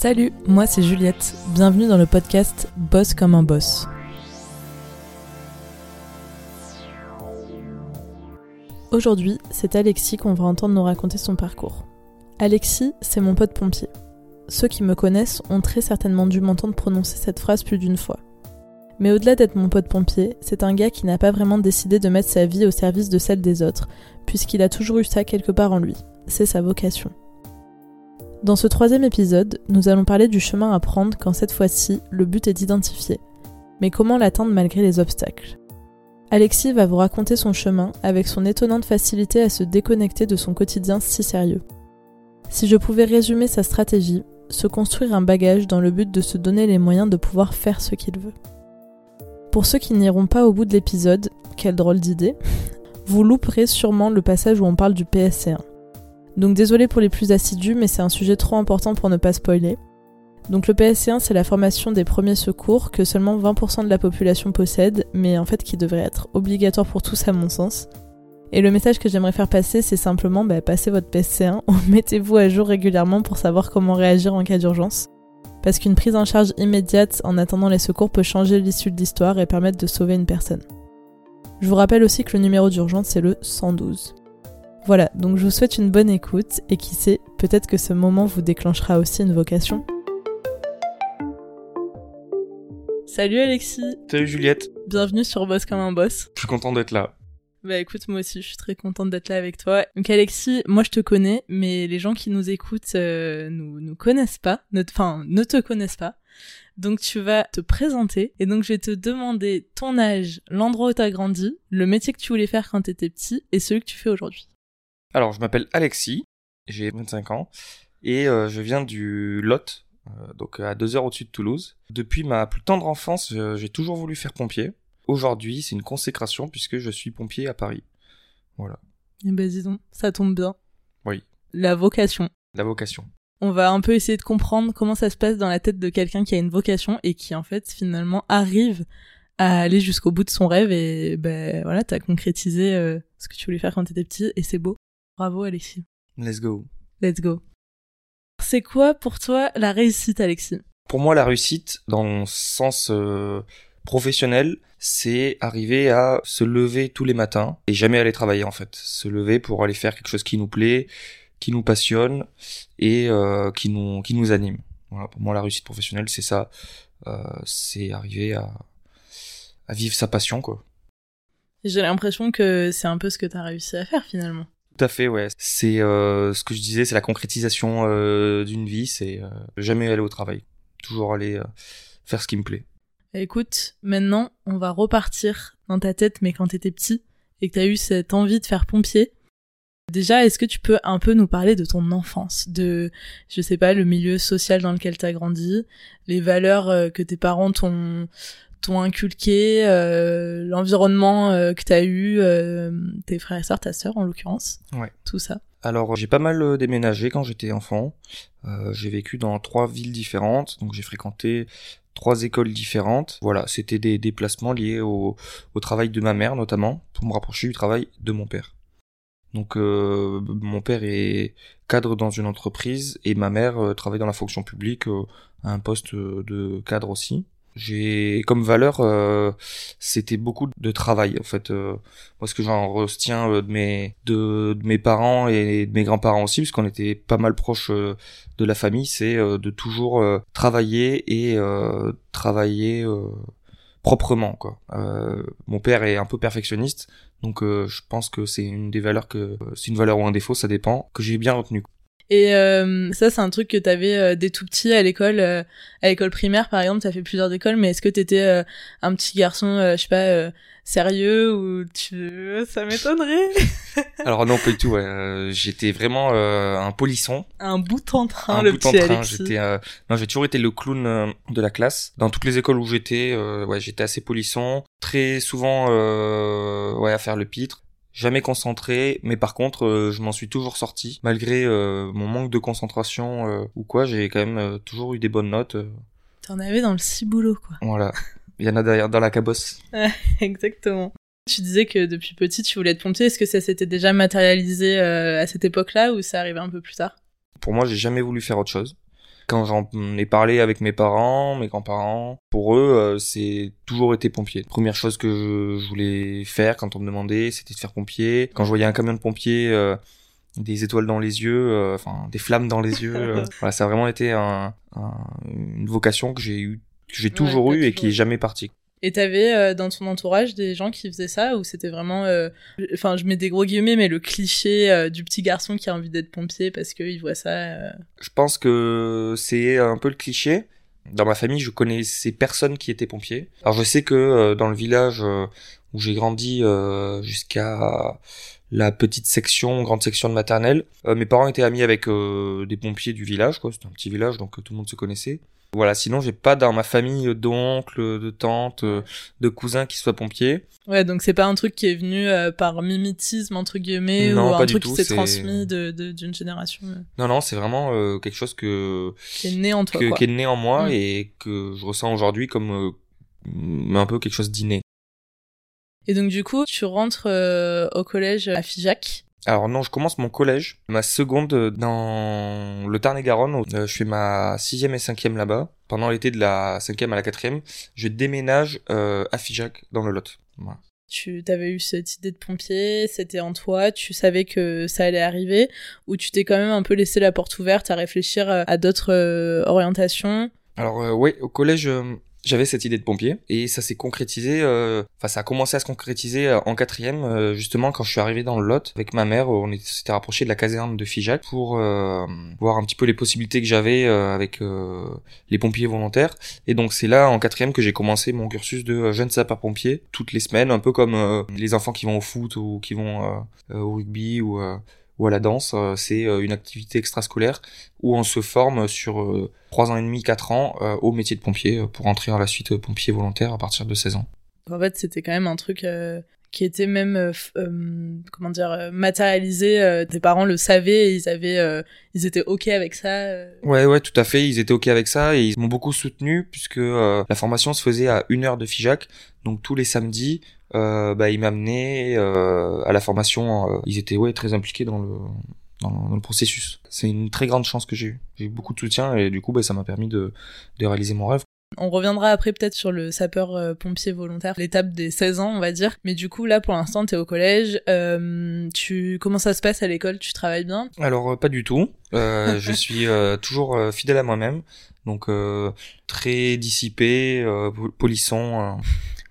Salut, moi c'est Juliette. Bienvenue dans le podcast Boss comme un boss. Aujourd'hui, c'est Alexis qu'on va entendre nous raconter son parcours. Alexis, c'est mon pote pompier. Ceux qui me connaissent ont très certainement dû m'entendre prononcer cette phrase plus d'une fois. Mais au-delà d'être mon pote pompier, c'est un gars qui n'a pas vraiment décidé de mettre sa vie au service de celle des autres, puisqu'il a toujours eu ça quelque part en lui. C'est sa vocation. Dans ce troisième épisode, nous allons parler du chemin à prendre quand cette fois-ci, le but est identifié. Mais comment l'atteindre malgré les obstacles? Alexis va vous raconter son chemin avec son étonnante facilité à se déconnecter de son quotidien si sérieux. Si je pouvais résumer sa stratégie, se construire un bagage dans le but de se donner les moyens de pouvoir faire ce qu'il veut. Pour ceux qui n'iront pas au bout de l'épisode, quelle drôle d'idée, vous louperez sûrement le passage où on parle du PSC1. Donc désolé pour les plus assidus, mais c'est un sujet trop important pour ne pas spoiler. Donc le PSC1, c'est la formation des premiers secours que seulement 20% de la population possède, mais en fait qui devrait être obligatoire pour tous à mon sens. Et le message que j'aimerais faire passer, c'est simplement bah, passez votre PSC1 ou mettez-vous à jour régulièrement pour savoir comment réagir en cas d'urgence. Parce qu'une prise en charge immédiate en attendant les secours peut changer l'issue de l'histoire et permettre de sauver une personne. Je vous rappelle aussi que le numéro d'urgence c'est le 112. Voilà, donc je vous souhaite une bonne écoute et qui sait, peut-être que ce moment vous déclenchera aussi une vocation. Salut Alexis Salut Juliette Bienvenue sur Boss comme un boss. Je suis content d'être là. Bah écoute, moi aussi, je suis très contente d'être là avec toi. Donc Alexis, moi je te connais, mais les gens qui nous écoutent euh, nous, nous connaissent pas, enfin ne te connaissent pas. Donc tu vas te présenter et donc je vais te demander ton âge, l'endroit où tu as grandi, le métier que tu voulais faire quand tu étais petit et celui que tu fais aujourd'hui. Alors je m'appelle Alexis, j'ai 25 ans et euh, je viens du Lot, euh, donc à deux heures au-dessus de Toulouse. Depuis ma plus tendre enfance, j'ai toujours voulu faire pompier aujourd'hui, c'est une consécration puisque je suis pompier à Paris. Voilà. Eh ben dis donc, ça tombe bien. Oui. La vocation. La vocation. On va un peu essayer de comprendre comment ça se passe dans la tête de quelqu'un qui a une vocation et qui en fait finalement arrive à aller jusqu'au bout de son rêve et ben voilà, t'as concrétisé euh, ce que tu voulais faire quand t'étais petit et c'est beau. Bravo Alexis. Let's go. Let's go. C'est quoi pour toi la réussite Alexis? Pour moi la réussite dans le sens euh, professionnel, c'est arriver à se lever tous les matins et jamais aller travailler en fait. Se lever pour aller faire quelque chose qui nous plaît, qui nous passionne et euh, qui nous qui nous anime. Voilà, pour moi la réussite professionnelle c'est ça, euh, c'est arriver à à vivre sa passion quoi. J'ai l'impression que c'est un peu ce que tu as réussi à faire finalement. Tout à fait, ouais. C'est euh, ce que je disais, c'est la concrétisation euh, d'une vie, c'est euh, jamais aller au travail, toujours aller faire ce qui me plaît. Écoute, maintenant, on va repartir dans ta tête, mais quand t'étais petit, et que t'as eu cette envie de faire pompier. Déjà, est-ce que tu peux un peu nous parler de ton enfance, de, je sais pas, le milieu social dans lequel t'as grandi, les valeurs que tes parents t'ont t'ont inculqué, euh, l'environnement euh, que t'as eu, euh, tes frères et sœurs, ta sœur en l'occurrence, Ouais. tout ça. Alors j'ai pas mal euh, déménagé quand j'étais enfant. J'ai vécu dans trois villes différentes, donc j'ai fréquenté trois écoles différentes. Voilà, c'était des déplacements liés au, au travail de ma mère notamment, pour me rapprocher du travail de mon père. Donc euh, mon père est cadre dans une entreprise et ma mère euh, travaille dans la fonction publique euh, à un poste de cadre aussi. J'ai comme valeur euh, c'était beaucoup de travail en fait. Euh, moi ce que j'en retiens euh, de mes de, de mes parents et de mes grands-parents aussi parce qu'on était pas mal proches euh, de la famille, c'est euh, de toujours travailler et travailler proprement quoi. Mon père est un peu perfectionniste, donc je pense que c'est une des valeurs que c'est une valeur ou un défaut, ça dépend, que j'ai bien retenu. Et euh, ça, c'est un truc que t'avais euh, dès tout petit à l'école, euh, à l'école primaire par exemple, t'as fait plusieurs écoles, mais est-ce que t'étais euh, un petit garçon, euh, je sais pas, euh, sérieux ou tu, ça m'étonnerait, Alors non pas du tout, ouais. Euh, j'étais vraiment euh, un polisson, un bout en train un le bout en petit train. Alexis. J'étais, euh, non, j'ai toujours été le clown de la classe. Dans toutes les écoles où j'étais, euh, ouais, j'étais assez polisson. Très souvent, euh, ouais, à faire le pitre. Jamais concentré, mais par contre, euh, je m'en suis toujours sorti. Malgré euh, mon manque de concentration euh, ou quoi, j'ai quand même toujours eu des bonnes notes. T'en avais dans le ciboulot quoi. voilà. Il y en a derrière dans la cabosse. Exactement. Tu disais que depuis petit tu voulais être pompier. Est-ce que ça s'était déjà matérialisé à cette époque-là ou ça arrivait un peu plus tard? Pour moi, j'ai jamais voulu faire autre chose. Quand j'en ai parlé avec mes parents, mes grands-parents, pour eux, euh, c'est toujours été pompier. Première chose que je, voulais faire quand on me demandait, c'était de faire pompier. Quand je voyais un camion de pompier, euh, des étoiles dans les yeux, euh, enfin des flammes dans les yeux, voilà, ça a vraiment été un, une vocation que j'ai eu, que j'ai toujours eu et qui est jamais partie. Et t'avais euh, dans ton entourage des gens qui faisaient ça ou c'était vraiment, euh, enfin je mets des gros guillemets, mais le cliché euh, du petit garçon qui a envie d'être pompier parce qu'il voit ça. Je pense que c'est un peu le cliché. Dans ma famille, je connaissais personne qui était pompier. Alors je sais que dans le village où j'ai grandi jusqu'à la petite section, grande section de maternelle, mes parents étaient amis avec des pompiers du village. Quoi. C'était un petit village, donc tout le monde se connaissait. Voilà, sinon j'ai pas dans ma famille d'oncles, de tantes, de cousins qui soient pompiers. Ouais, donc c'est pas un truc qui est venu euh, par mimétisme entre guillemets ou un truc qui s'est transmis de d'une génération. Euh. Non non, c'est vraiment euh, quelque chose que qui est né en toi, qui est né en moi mm. et que je ressens aujourd'hui comme un peu quelque chose d'inné. Et donc du coup, tu rentres au collège à Figeac. Alors non, je commence mon collège, ma seconde dans le Tarn-et-Garonne. Euh, je fais ma sixième et cinquième là-bas. Pendant l'été de la cinquième à la quatrième, je déménage euh, à Figeac dans le Lot. Tu avais eu cette idée de pompier, c'était en toi, tu savais que ça allait arriver, ou tu t'es quand même un peu laissé la porte ouverte à réfléchir à d'autres orientations? Alors oui, au collège, j'avais cette idée de pompier et ça s'est concrétisé, euh, enfin ça a commencé à se concrétiser euh, en quatrième euh, justement quand je suis arrivé dans le Lot avec ma mère, on s'était rapproché de la caserne de Figeac pour voir un petit peu les possibilités que j'avais avec les pompiers volontaires. Et donc c'est là en quatrième que j'ai commencé mon cursus de jeune sapeur-pompier toutes les semaines, un peu comme les enfants qui vont au foot ou qui vont au rugby ou ou à la danse, euh, c'est euh, une activité extrascolaire où on se forme sur euh, trois ans et demi, quatre ans au métier de pompier pour entrer à la suite pompier volontaire à partir de 16 ans. En fait, c'était quand même un truc qui était même comment dire matérialisé tes parents le savaient et ils avaient ils étaient ok avec ça ouais ouais tout à fait ils étaient ok avec ça et ils m'ont beaucoup soutenu puisque la formation se faisait à une heure de Figeac donc tous les samedis euh, bah, ils m'amenaient euh, à la formation. Euh, ils étaient ouais très impliqués dans le dans, le processus. C'est une très grande chance que j'ai eu. J'ai eu beaucoup de soutien et du coup, bah, ça m'a permis de, de réaliser mon rêve. On reviendra après peut-être sur le sapeur-pompier volontaire, l'étape des 16 ans, on va dire. Mais du coup, là, pour l'instant, t'es au collège. Euh, tu Comment ça se passe à l'école? Tu travailles bien? Alors, pas du tout. Euh, je suis toujours fidèle à moi-même. Donc, très dissipé, polisson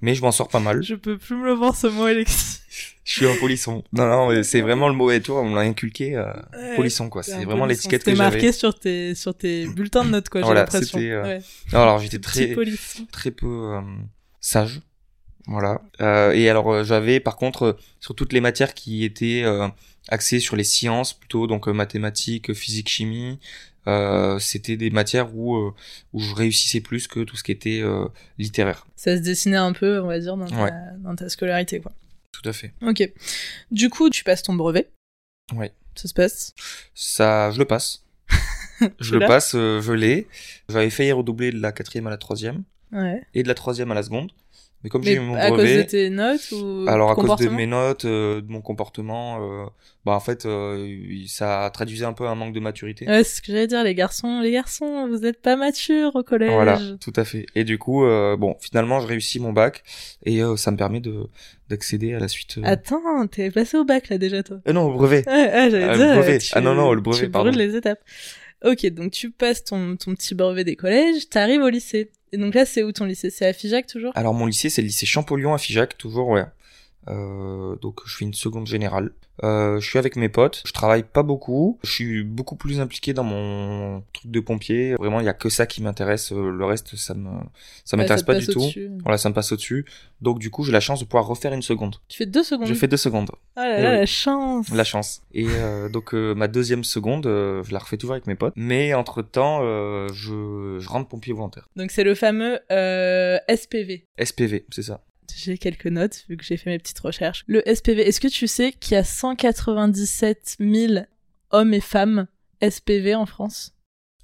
mais je m'en sors pas mal. Je peux plus me le voir ce mot, Alexis. je suis un polisson. Non, non, c'est vraiment le mot et tout, on me l'a inculqué, euh, polisson, quoi. C'est vraiment l'étiquette que j'avais. marqué sur tes, sur tes bulletins de notes, quoi, j'ai l'impression. Euh... Ouais. Non, alors j'étais très, très peu euh, sage. Voilà. Euh, et alors euh, j'avais par contre sur toutes les matières qui étaient axées sur les sciences plutôt donc mathématiques, physique, chimie, euh, c'était des matières où, euh, où je réussissais plus que tout ce qui était euh, littéraire. Ça se dessinait un peu, on va dire, dans ta, dans ta scolarité, quoi. Tout à fait. Ok. Du coup, tu passes ton brevet. Oui. Ça se passe Ça, je le passe. je le passe, je l'ai. J'avais failli redoubler de la quatrième à la troisième. Ouais. Et de la troisième à la seconde. Mais comme j'ai eu mon brevet. À cause de tes notes ou Alors à cause de mes notes, euh, de mon comportement, euh, bah en fait, euh, ça traduisait un peu un manque de maturité. Ouais, c'est ce que j'allais dire, les garçons, les garçons, vous êtes pas matures au collège. Voilà, tout à fait. Et du coup, euh, bon, finalement, je réussis mon bac et euh, ça me permet de d'accéder à la suite. Attends, t'es passé au bac là déjà toi. Euh, non, au brevet. ah, j'allais dire. Brevet. Ah non non, le brevet. Tu pardon. les étapes. Ok, donc tu passes ton, ton petit brevet des collèges, t'arrives au lycée. Et donc là, c'est où ton lycée? C'est à Figeac toujours? Alors mon lycée, c'est le lycée Champollion à Figeac, toujours, ouais. Euh, donc je fais une seconde générale. Euh, je suis avec mes potes, je travaille pas beaucoup, je suis beaucoup plus impliqué dans mon truc de pompier. Vraiment, il y a que ça qui m'intéresse, euh, le reste ça me ça m'intéresse pas du tout. Voilà, ça me passe au-dessus. Donc du coup, j'ai la chance de pouvoir refaire une seconde. Tu fais deux secondes. Je fais deux secondes. Ah là là, la chance. La chance. Et euh, donc euh, ma deuxième seconde, euh, je la refais toujours avec mes potes, mais entre-temps, je je rentre pompier volontaire. Donc c'est le fameux SPV. SPV, c'est ça j'ai quelques notes vu que j'ai fait mes petites recherches. Le SPV, est-ce que tu sais qu'il y a 197 000 hommes et femmes SPV en France?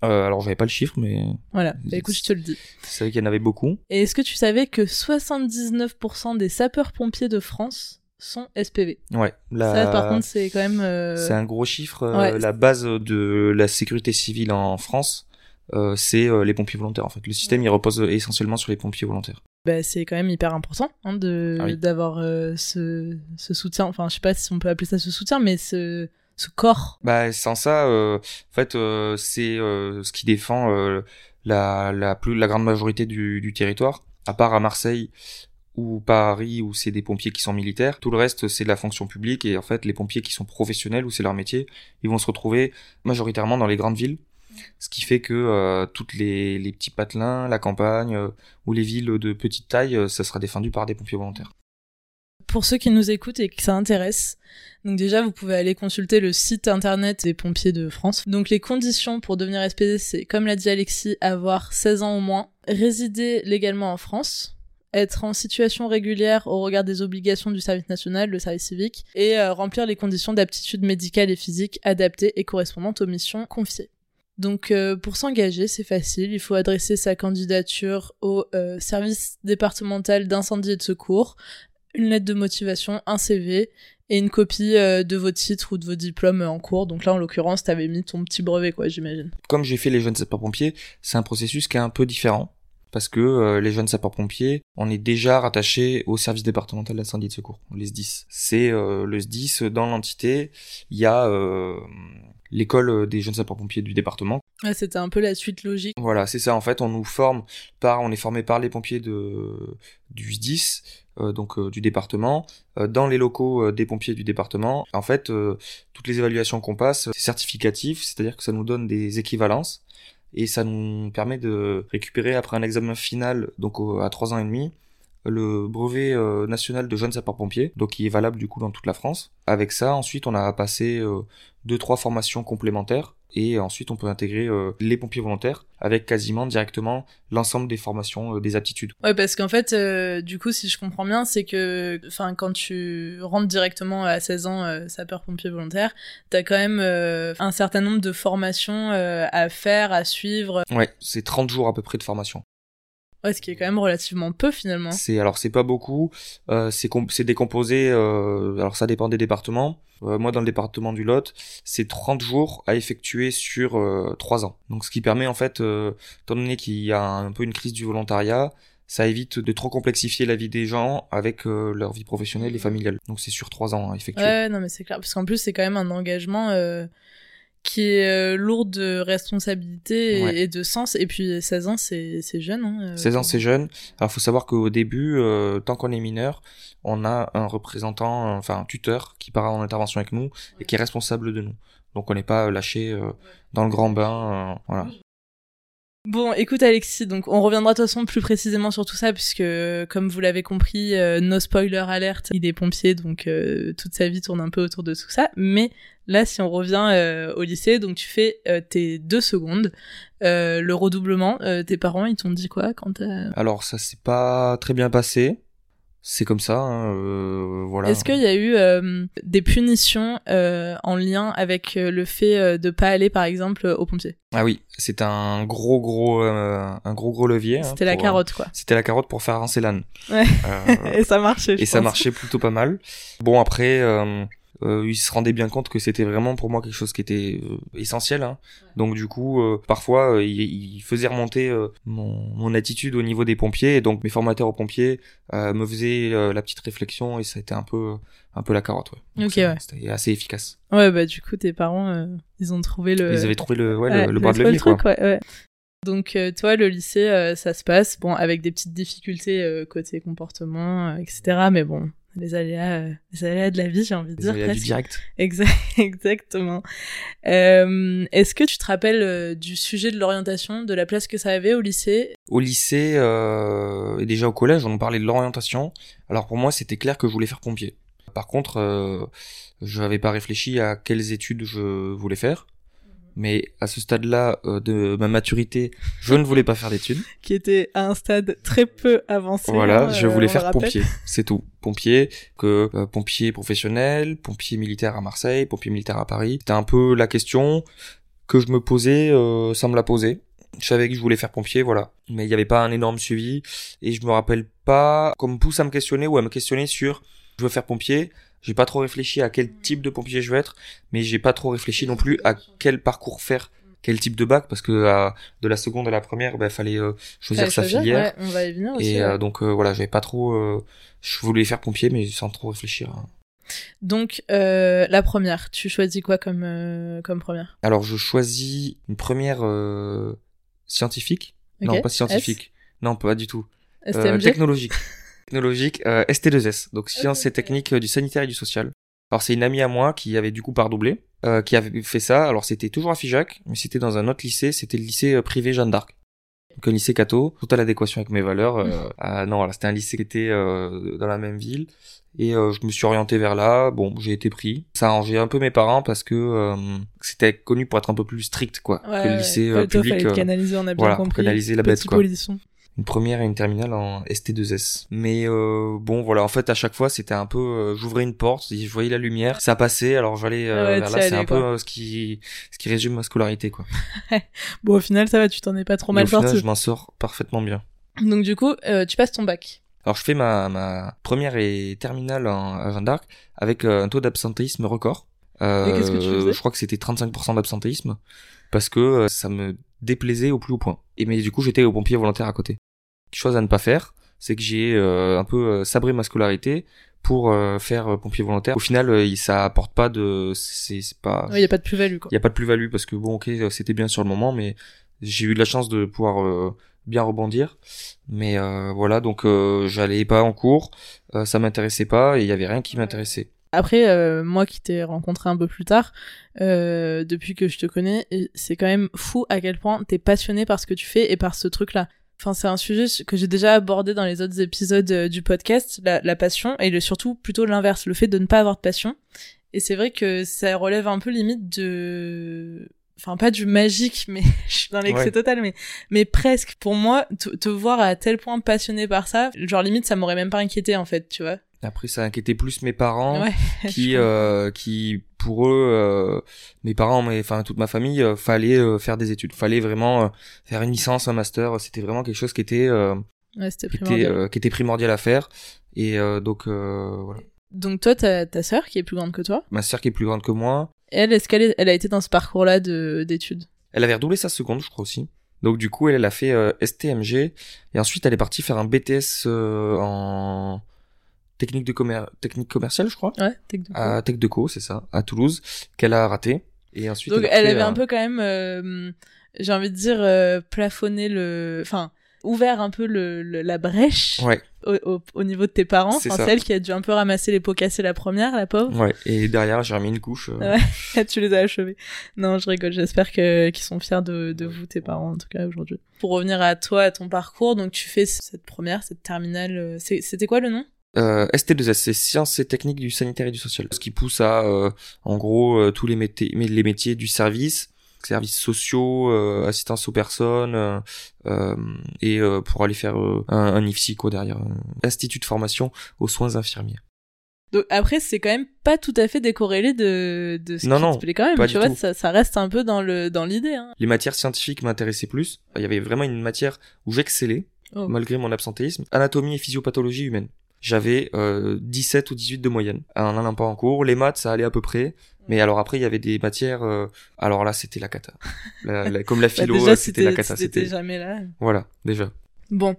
Euh, alors j'avais pas le chiffre, mais voilà. Bah, écoute, je te le dis. Je savais qu'il y en avait beaucoup. Et est-ce que tu savais que 79% des sapeurs-pompiers de France sont SPV Ouais. Ça, par contre, c'est quand même. Euh, c'est un gros chiffre. Euh, la base de la sécurité civile en France, euh, c'est les pompiers volontaires en fait. Le système il repose essentiellement sur les pompiers volontaires. Bah, c'est quand même hyper important hein, de Ah oui. d'avoir euh, ce, ce soutien. Enfin, je sais pas si on peut appeler ça ce soutien, mais ce, ce corps. Bah sans ça, euh, en fait, euh, c'est ce qui défend la, la plus la grande majorité du, du territoire, à part à Marseille ou Paris où c'est des pompiers qui sont militaires. Tout le reste c'est de la fonction publique et en fait les pompiers qui sont professionnels où c'est leur métier, ils vont se retrouver majoritairement dans les grandes villes. Ce qui fait que euh, toutes les, petits patelins, la campagne euh, ou les villes de petite taille, euh, ça sera défendu par des pompiers volontaires. Pour ceux qui nous écoutent et que ça intéresse, donc déjà vous pouvez aller consulter le site internet des pompiers de France. Donc les conditions pour devenir SPD, c'est comme l'a dit Alexis, avoir 16 ans au moins, résider légalement en France, être en situation régulière au regard des obligations du service national, le service civique, et euh, remplir les conditions d'aptitude médicale et physique adaptées et correspondantes aux missions confiées. Donc euh, pour s'engager, c'est facile, il faut adresser sa candidature au euh, service départemental d'incendie et de secours, une lettre de motivation, un CV et une copie euh, de vos titres ou de vos diplômes en cours. Donc là, en l'occurrence, t'avais mis ton petit brevet, quoi, j'imagine. comme j'ai fait les jeunes sapeurs-pompiers, c'est un processus qui est un peu différent. Parce que les jeunes sapeurs-pompiers, on est déjà rattaché au service départemental d'incendie et de secours, les SDIS. C'est le SDIS, dans l'entité, il y a l'école des jeunes sapeurs-pompiers du département. Ouais, c'était un peu la suite logique. Voilà, c'est ça, en fait, on nous forme par, on est formé par les pompiers de, du SDIS, euh, donc euh, du département, euh, dans les locaux euh, des pompiers du département. En fait, euh, toutes les évaluations qu'on passe, c'est certificatif, c'est-à-dire que ça nous donne des équivalences et ça nous permet de récupérer après un examen final, donc à trois ans et demi, le brevet euh, national de jeunes sapeurs-pompiers, donc qui est valable du coup dans toute la France. Avec ça, ensuite, on a passé euh, deux trois formations complémentaires et ensuite on peut intégrer euh, les pompiers volontaires avec quasiment directement l'ensemble des formations euh, des aptitudes. Ouais, parce qu'en fait, euh, du coup, si je comprends bien, c'est que, enfin, quand tu rentres directement à 16 ans euh, sapeur-pompier volontaire, t'as quand même euh, un certain nombre de formations euh, à faire, à suivre. Ouais, c'est 30 jours à peu près de formation. Ouais, ce qui est quand même relativement peu finalement. C'est alors c'est pas beaucoup, euh, c'est com- c'est décomposé. euh, alors ça dépend des départements. Euh, moi dans le département du Lot, c'est 30 jours à effectuer sur euh, 3 ans. Donc ce qui permet en fait, étant donné qu'il y a un peu une crise du volontariat, ça évite de trop complexifier la vie des gens avec euh, leur vie professionnelle et familiale. Donc c'est sur 3 ans à effectuer. Ouais, non, mais c'est clair. Parce qu'en plus, c'est quand même un engagement euh, qui est euh, lourd de responsabilité et, Ouais. et de sens. Et puis, 16 ans, c'est jeune. Hein, euh, 16 ans, c'est jeune. Alors, faut savoir qu'au début, euh, tant qu'on est mineur, on a un représentant, enfin un tuteur, qui part en intervention avec nous et qui est responsable de nous. Donc, on n'est pas euh, lâché euh, dans le grand bain. euh, voilà. Bon, écoute Alexis, donc on reviendra de toute façon plus précisément sur tout ça, puisque comme vous l'avez compris, euh, no spoiler alerte, il est pompier, donc euh, toute sa vie tourne un peu autour de tout ça. Mais là, si on revient euh, au lycée, donc tu fais euh, tes deux secondes, euh, le redoublement, tes parents, ils t'ont dit quoi quand. Alors, ça s'est pas très bien passé. C'est comme ça, hein, voilà. Est-ce qu'il y a eu des punitions en lien avec le fait de pas aller, par exemple, aux pompiers? Ah oui, c'est un gros gros un gros gros levier. hein, C'était la pour, carotte, quoi. C'était la carotte pour faire avancer l'âne. Ouais. Et ça marchait. je et ça marchait plutôt pas mal. Bon après, euh, il se rendait bien compte que c'était vraiment pour moi quelque chose qui était euh, essentiel. hein. Donc du coup, euh, parfois, euh, il, il faisait remonter mon, mon attitude au niveau des pompiers. Et donc mes formateurs aux pompiers me faisaient la petite réflexion et ça a été un peu un peu la carotte. Ouais. Ouais. C'était assez efficace. Ouais, bah du coup, tes parents, ils ont trouvé le... Ils avaient trouvé le ouais, le, le bras de levier le truc, quoi. ouais, ouais. Donc toi, le lycée, ça se passe, bon, avec des petites difficultés côté comportement, etc. Mais bon, les aléas, euh, les aléas de la vie, j'ai envie de Les dire. aléas du direct. Exact, exactement. Euh, Est-ce que tu te rappelles euh, du sujet de l'orientation, de la place que ça avait au lycée? Au lycée euh, et déjà au collège, on parlait de l'orientation. Alors pour moi, c'était clair que je voulais faire pompier. Par contre, euh, je n'avais pas réfléchi à quelles études je voulais faire. Mais à ce stade-là euh, de ma maturité, je ne voulais pas faire d'études. qui était à un stade très peu avancé Voilà, hein, je euh, voulais on faire pompier, c'est tout. Pompier, que euh, pompier professionnel, pompier militaire à Marseille, pompier militaire à Paris. C'était un peu la question que je me posais euh, sans me la poser. Je savais que je voulais faire pompier, voilà. Mais il n'y avait pas un énorme suivi. Et je me rappelle pas qu'on me pousse à me questionner ou à me questionner sur je veux faire pompier. J'ai pas trop réfléchi à quel type de pompier je veux être, mais j'ai pas trop réfléchi non plus à quel parcours faire quel type de bac parce que euh, de la seconde à la première, bah, fallait euh, choisir sa choisir, filière. ouais, on va y venir aussi. Et ouais. euh, donc euh, voilà, j'avais pas trop. euh, je voulais faire pompier, mais sans trop réfléchir. hein. Donc, euh, la première, tu choisis quoi comme, euh, comme première? Alors je choisis une première euh, scientifique. Non, pas scientifique. Non, pas du tout. Technologique. Technologique, euh, ST2S. Donc sciences et techniques euh, du sanitaire et du social. Alors c'est une amie à moi qui avait du coup pas redoublé, euh, qui avait fait ça. Alors c'était toujours à Figeac, mais c'était dans un autre lycée. C'était le lycée euh, privé Jeanne d'Arc. Donc un lycée catho, tout à l'adéquation avec mes valeurs. Euh, ah, non, voilà, c'était un lycée qui était euh, dans la même ville. Et euh, je me suis orienté vers là. Bon, j'ai été pris. Ça a arrangé un peu mes parents parce que euh, c'était connu pour être un peu plus strict, quoi, Ouais, que le lycée ouais. public. fallait euh, canaliser, on a bien voilà, compris. canaliser la bête, quoi. Une première et une terminale en ST2S. Mais euh, bon, voilà, en fait, à chaque fois, c'était un peu, euh, j'ouvrais une porte, je voyais la lumière, ça passait, alors j'allais euh, Ouais, vers t'y là. C'est un peu quoi. euh, ce qui, ce qui résume ma scolarité, quoi. Bon, au final, ça va, tu t'en es pas trop mal au final, sorti. je m'en sors parfaitement bien. Donc, du coup, euh, tu passes ton bac. Alors, je fais ma, ma première et terminale en, à Jeanne d'Arc avec euh, un taux d'absentéisme record. Euh, Et qu'est-ce que tu faisais? je crois que c'était 35% d'absentéisme parce que euh, ça me déplaisait au plus haut point. Et mais du coup, j'étais au pompier volontaire à côté. Chose à ne pas faire, c'est que j'ai euh, un peu euh, sabré ma scolarité pour euh, faire euh, pompier volontaire. Au final, euh, ça apporte pas de, c'est pas, Il y a pas de plus-value, quoi. il y a pas de plus-value parce que bon, ok, c'était bien sur le moment, mais j'ai eu de la chance de pouvoir euh, bien rebondir. Mais euh, voilà, donc euh, j'allais pas en cours, euh, ça m'intéressait pas et il y avait rien qui m'intéressait. Après, euh, moi qui t'ai rencontré un peu plus tard, euh, depuis que je te connais, et c'est quand même fou à quel point t'es passionné par ce que tu fais et par ce truc-là. Enfin, c'est un sujet que j'ai déjà abordé dans les autres épisodes euh, du podcast, la, la passion, et le, surtout plutôt l'inverse, le fait de ne pas avoir de passion. Et c'est vrai que ça relève un peu limite de... Enfin, pas du magique, mais je suis dans l'excès Ouais. total, mais, mais presque. Pour moi, te voir à tel point passionné par ça, genre limite, ça m'aurait même pas inquiété, en fait, tu vois. Après, ça inquiétait plus mes parents Ouais. qui, euh, qui pour eux, euh, mes parents, mais enfin toute ma famille, euh, fallait euh, faire des études, fallait vraiment faire une licence, un master. C'était vraiment quelque chose qui était, Ouais, qui était, primordial. qui était primordial à faire. Et donc voilà. Donc toi, t'as ta sœur qui est plus grande que toi? Ma sœur qui est plus grande que moi, Elle, est-ce qu'elle est- elle a été dans ce parcours-là de d'études? Elle avait redoublé sa seconde, je crois aussi. Donc du coup, elle, elle a fait STMG et ensuite elle est partie faire un BTS en technique de commer technique commerciale, je crois, Ouais, Tech de à Tech de Co, c'est ça, à Toulouse, qu'elle a raté. Et ensuite, Donc elle fait, avait un peu quand même, euh, j'ai envie de dire, euh, plafonné le, enfin, ouvert un peu le, le- la brèche Ouais, au, au, au niveau de tes parents. C'est Enfin, ça. c'est elle qui a dû un peu ramasser les pots cassés la première, la pauvre. ouais. Et derrière, j'ai remis une couche. euh, Ouais. tu les as achevés. Non, je rigole. J'espère que qu'ils sont fiers de, de vous, tes parents, en tout cas aujourd'hui. Pour revenir à toi, à ton parcours, donc tu fais cette première, cette terminale. euh, C'était quoi le nom? Euh, ST2S, c'est sciences et techniques du sanitaire et du social. Ce qui pousse à, euh, en gros, euh, tous les métiers, les métiers du service, services sociaux, euh, assistance aux personnes, euh, euh, et euh, pour aller faire un, un IFSI quoi derrière, un institut de formation aux soins infirmiers. Donc après, c'est quand même pas tout à fait décorrélé de, de ce Non, qui non, quand même. pas tu du vois, tout. ça, ça reste un peu dans le dans l'idée. Hein. Les matières scientifiques m'intéressaient plus. Il y avait vraiment une matière où j'excellais, Oh. malgré mon absentéisme. Anatomie et physiopathologie humaine. J'avais euh, 17 ou 18 de moyenne. En allant pas en cours, les maths, ça allait à peu près. Mais alors après, il y avait des matières... euh, Alors là, c'était la cata. La- la- comme la Bah, philo, euh, c'était la cata. c'était C'était... jamais là. Voilà, déjà. Bon.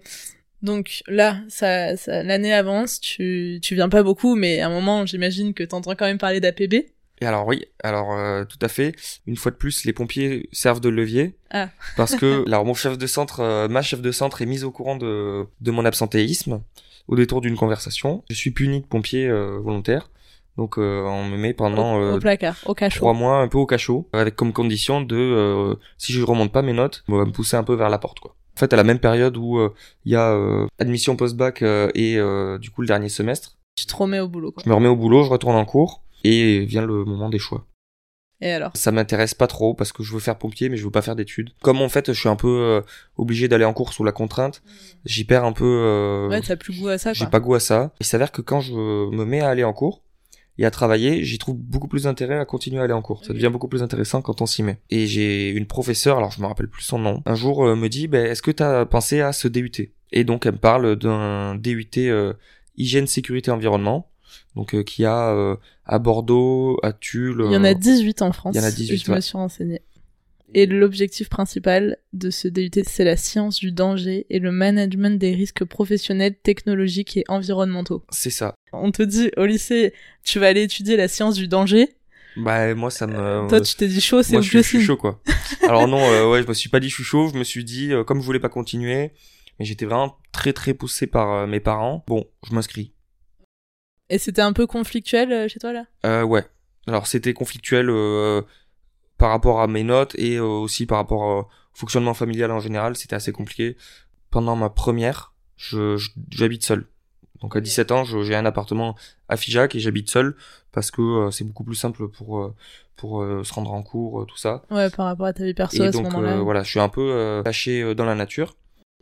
Donc là, ça, ça l'année avance, tu, tu viens pas beaucoup, mais à un moment, j'imagine que t'entends quand même parler d'APB. Et alors oui, alors euh, tout à fait. Une fois de plus, les pompiers servent de levier Ah. parce que alors mon chef de centre, euh, ma chef de centre est mise au courant de de mon absentéisme au détour d'une conversation. Je suis puni de pompier euh, volontaire, donc euh, on me met pendant au, euh, au placard, au cachot. trois mois un peu au cachot, avec comme condition de euh, si je remonte pas mes notes, on va me pousser un peu vers la porte quoi. En fait, à la même période où euh, il y a euh, admission post-bac euh, et euh, du coup le dernier semestre, Tu te remets au boulot, quoi. je me remets au boulot, je retourne en cours et vient le moment des choix. Et alors? Ça m'intéresse pas trop parce que je veux faire pompier mais je veux pas faire d'études. Comme en fait je suis un peu euh, obligé d'aller en cours sous la contrainte, j'y perds un peu. euh, Ouais, t'as plus goût à ça, j'ai pas goût à ça. Il s'avère que quand je me mets à aller en cours et à travailler, j'y trouve beaucoup plus d'intérêt à continuer à aller en cours. Ça devient beaucoup plus intéressant quand on s'y met. Et j'ai une professeure, alors je me rappelle plus son nom, un jour euh, me dit ben, est-ce que t'as pensé à ce DUT Et donc elle me parle d'un DUT euh, hygiène, sécurité, environnement. Donc euh, qui a euh, à Bordeaux, à Tulle. Il y en a euh, 18 en France. il y en a 18, Je me suis renseignée. Et l'objectif principal de ce DUT, c'est la science du danger et le management des risques professionnels, technologiques et environnementaux. C'est ça. On te dit au lycée, tu vas aller étudier la science du danger. Bah moi ça me. Toi tu t'es dit chaud, c'est où je suis, je suis chaud quoi. Alors non, euh, ouais, je me suis pas dit je suis chaud. Je me suis dit euh, comme je voulais pas continuer, mais j'étais vraiment très très poussé par euh, mes parents. Bon, je m'inscris. Et c'était un peu conflictuel euh, chez toi là? Euh, ouais. Alors c'était conflictuel euh, par rapport à mes notes et euh, aussi par rapport au fonctionnement familial en général. C'était assez compliqué. Pendant ma première, je je- j'habite seul. Donc à 17 ans, je- j'ai un appartement à Figeac et j'habite seul parce que c'est beaucoup plus simple pour pour se rendre en cours, tout ça. Ouais, par rapport à ta vie perso Et à ce donc moment-là. voilà, je suis un peu euh, dans la nature.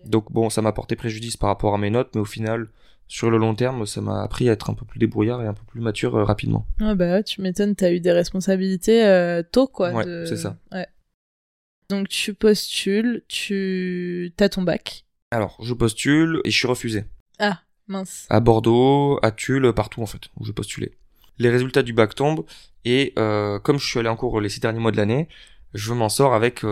Donc bon, ça m'a porté préjudice par rapport à mes notes, mais au final, sur le long terme, ça m'a appris à être un peu plus débrouillard et un peu plus mature euh, rapidement. Ouais, bah ouais, tu m'étonnes, t'as eu des responsabilités euh, tôt, quoi. Ouais, de- c'est ça. Ouais. Donc tu postules, tu t'as ton bac. Alors, je postule et je suis refusé. Ah, mince. À Bordeaux, à Tulle, partout en fait, où j'ai postulé. Les résultats du bac tombent et euh, comme je suis allé en cours les six derniers mois de l'année, je m'en sors avec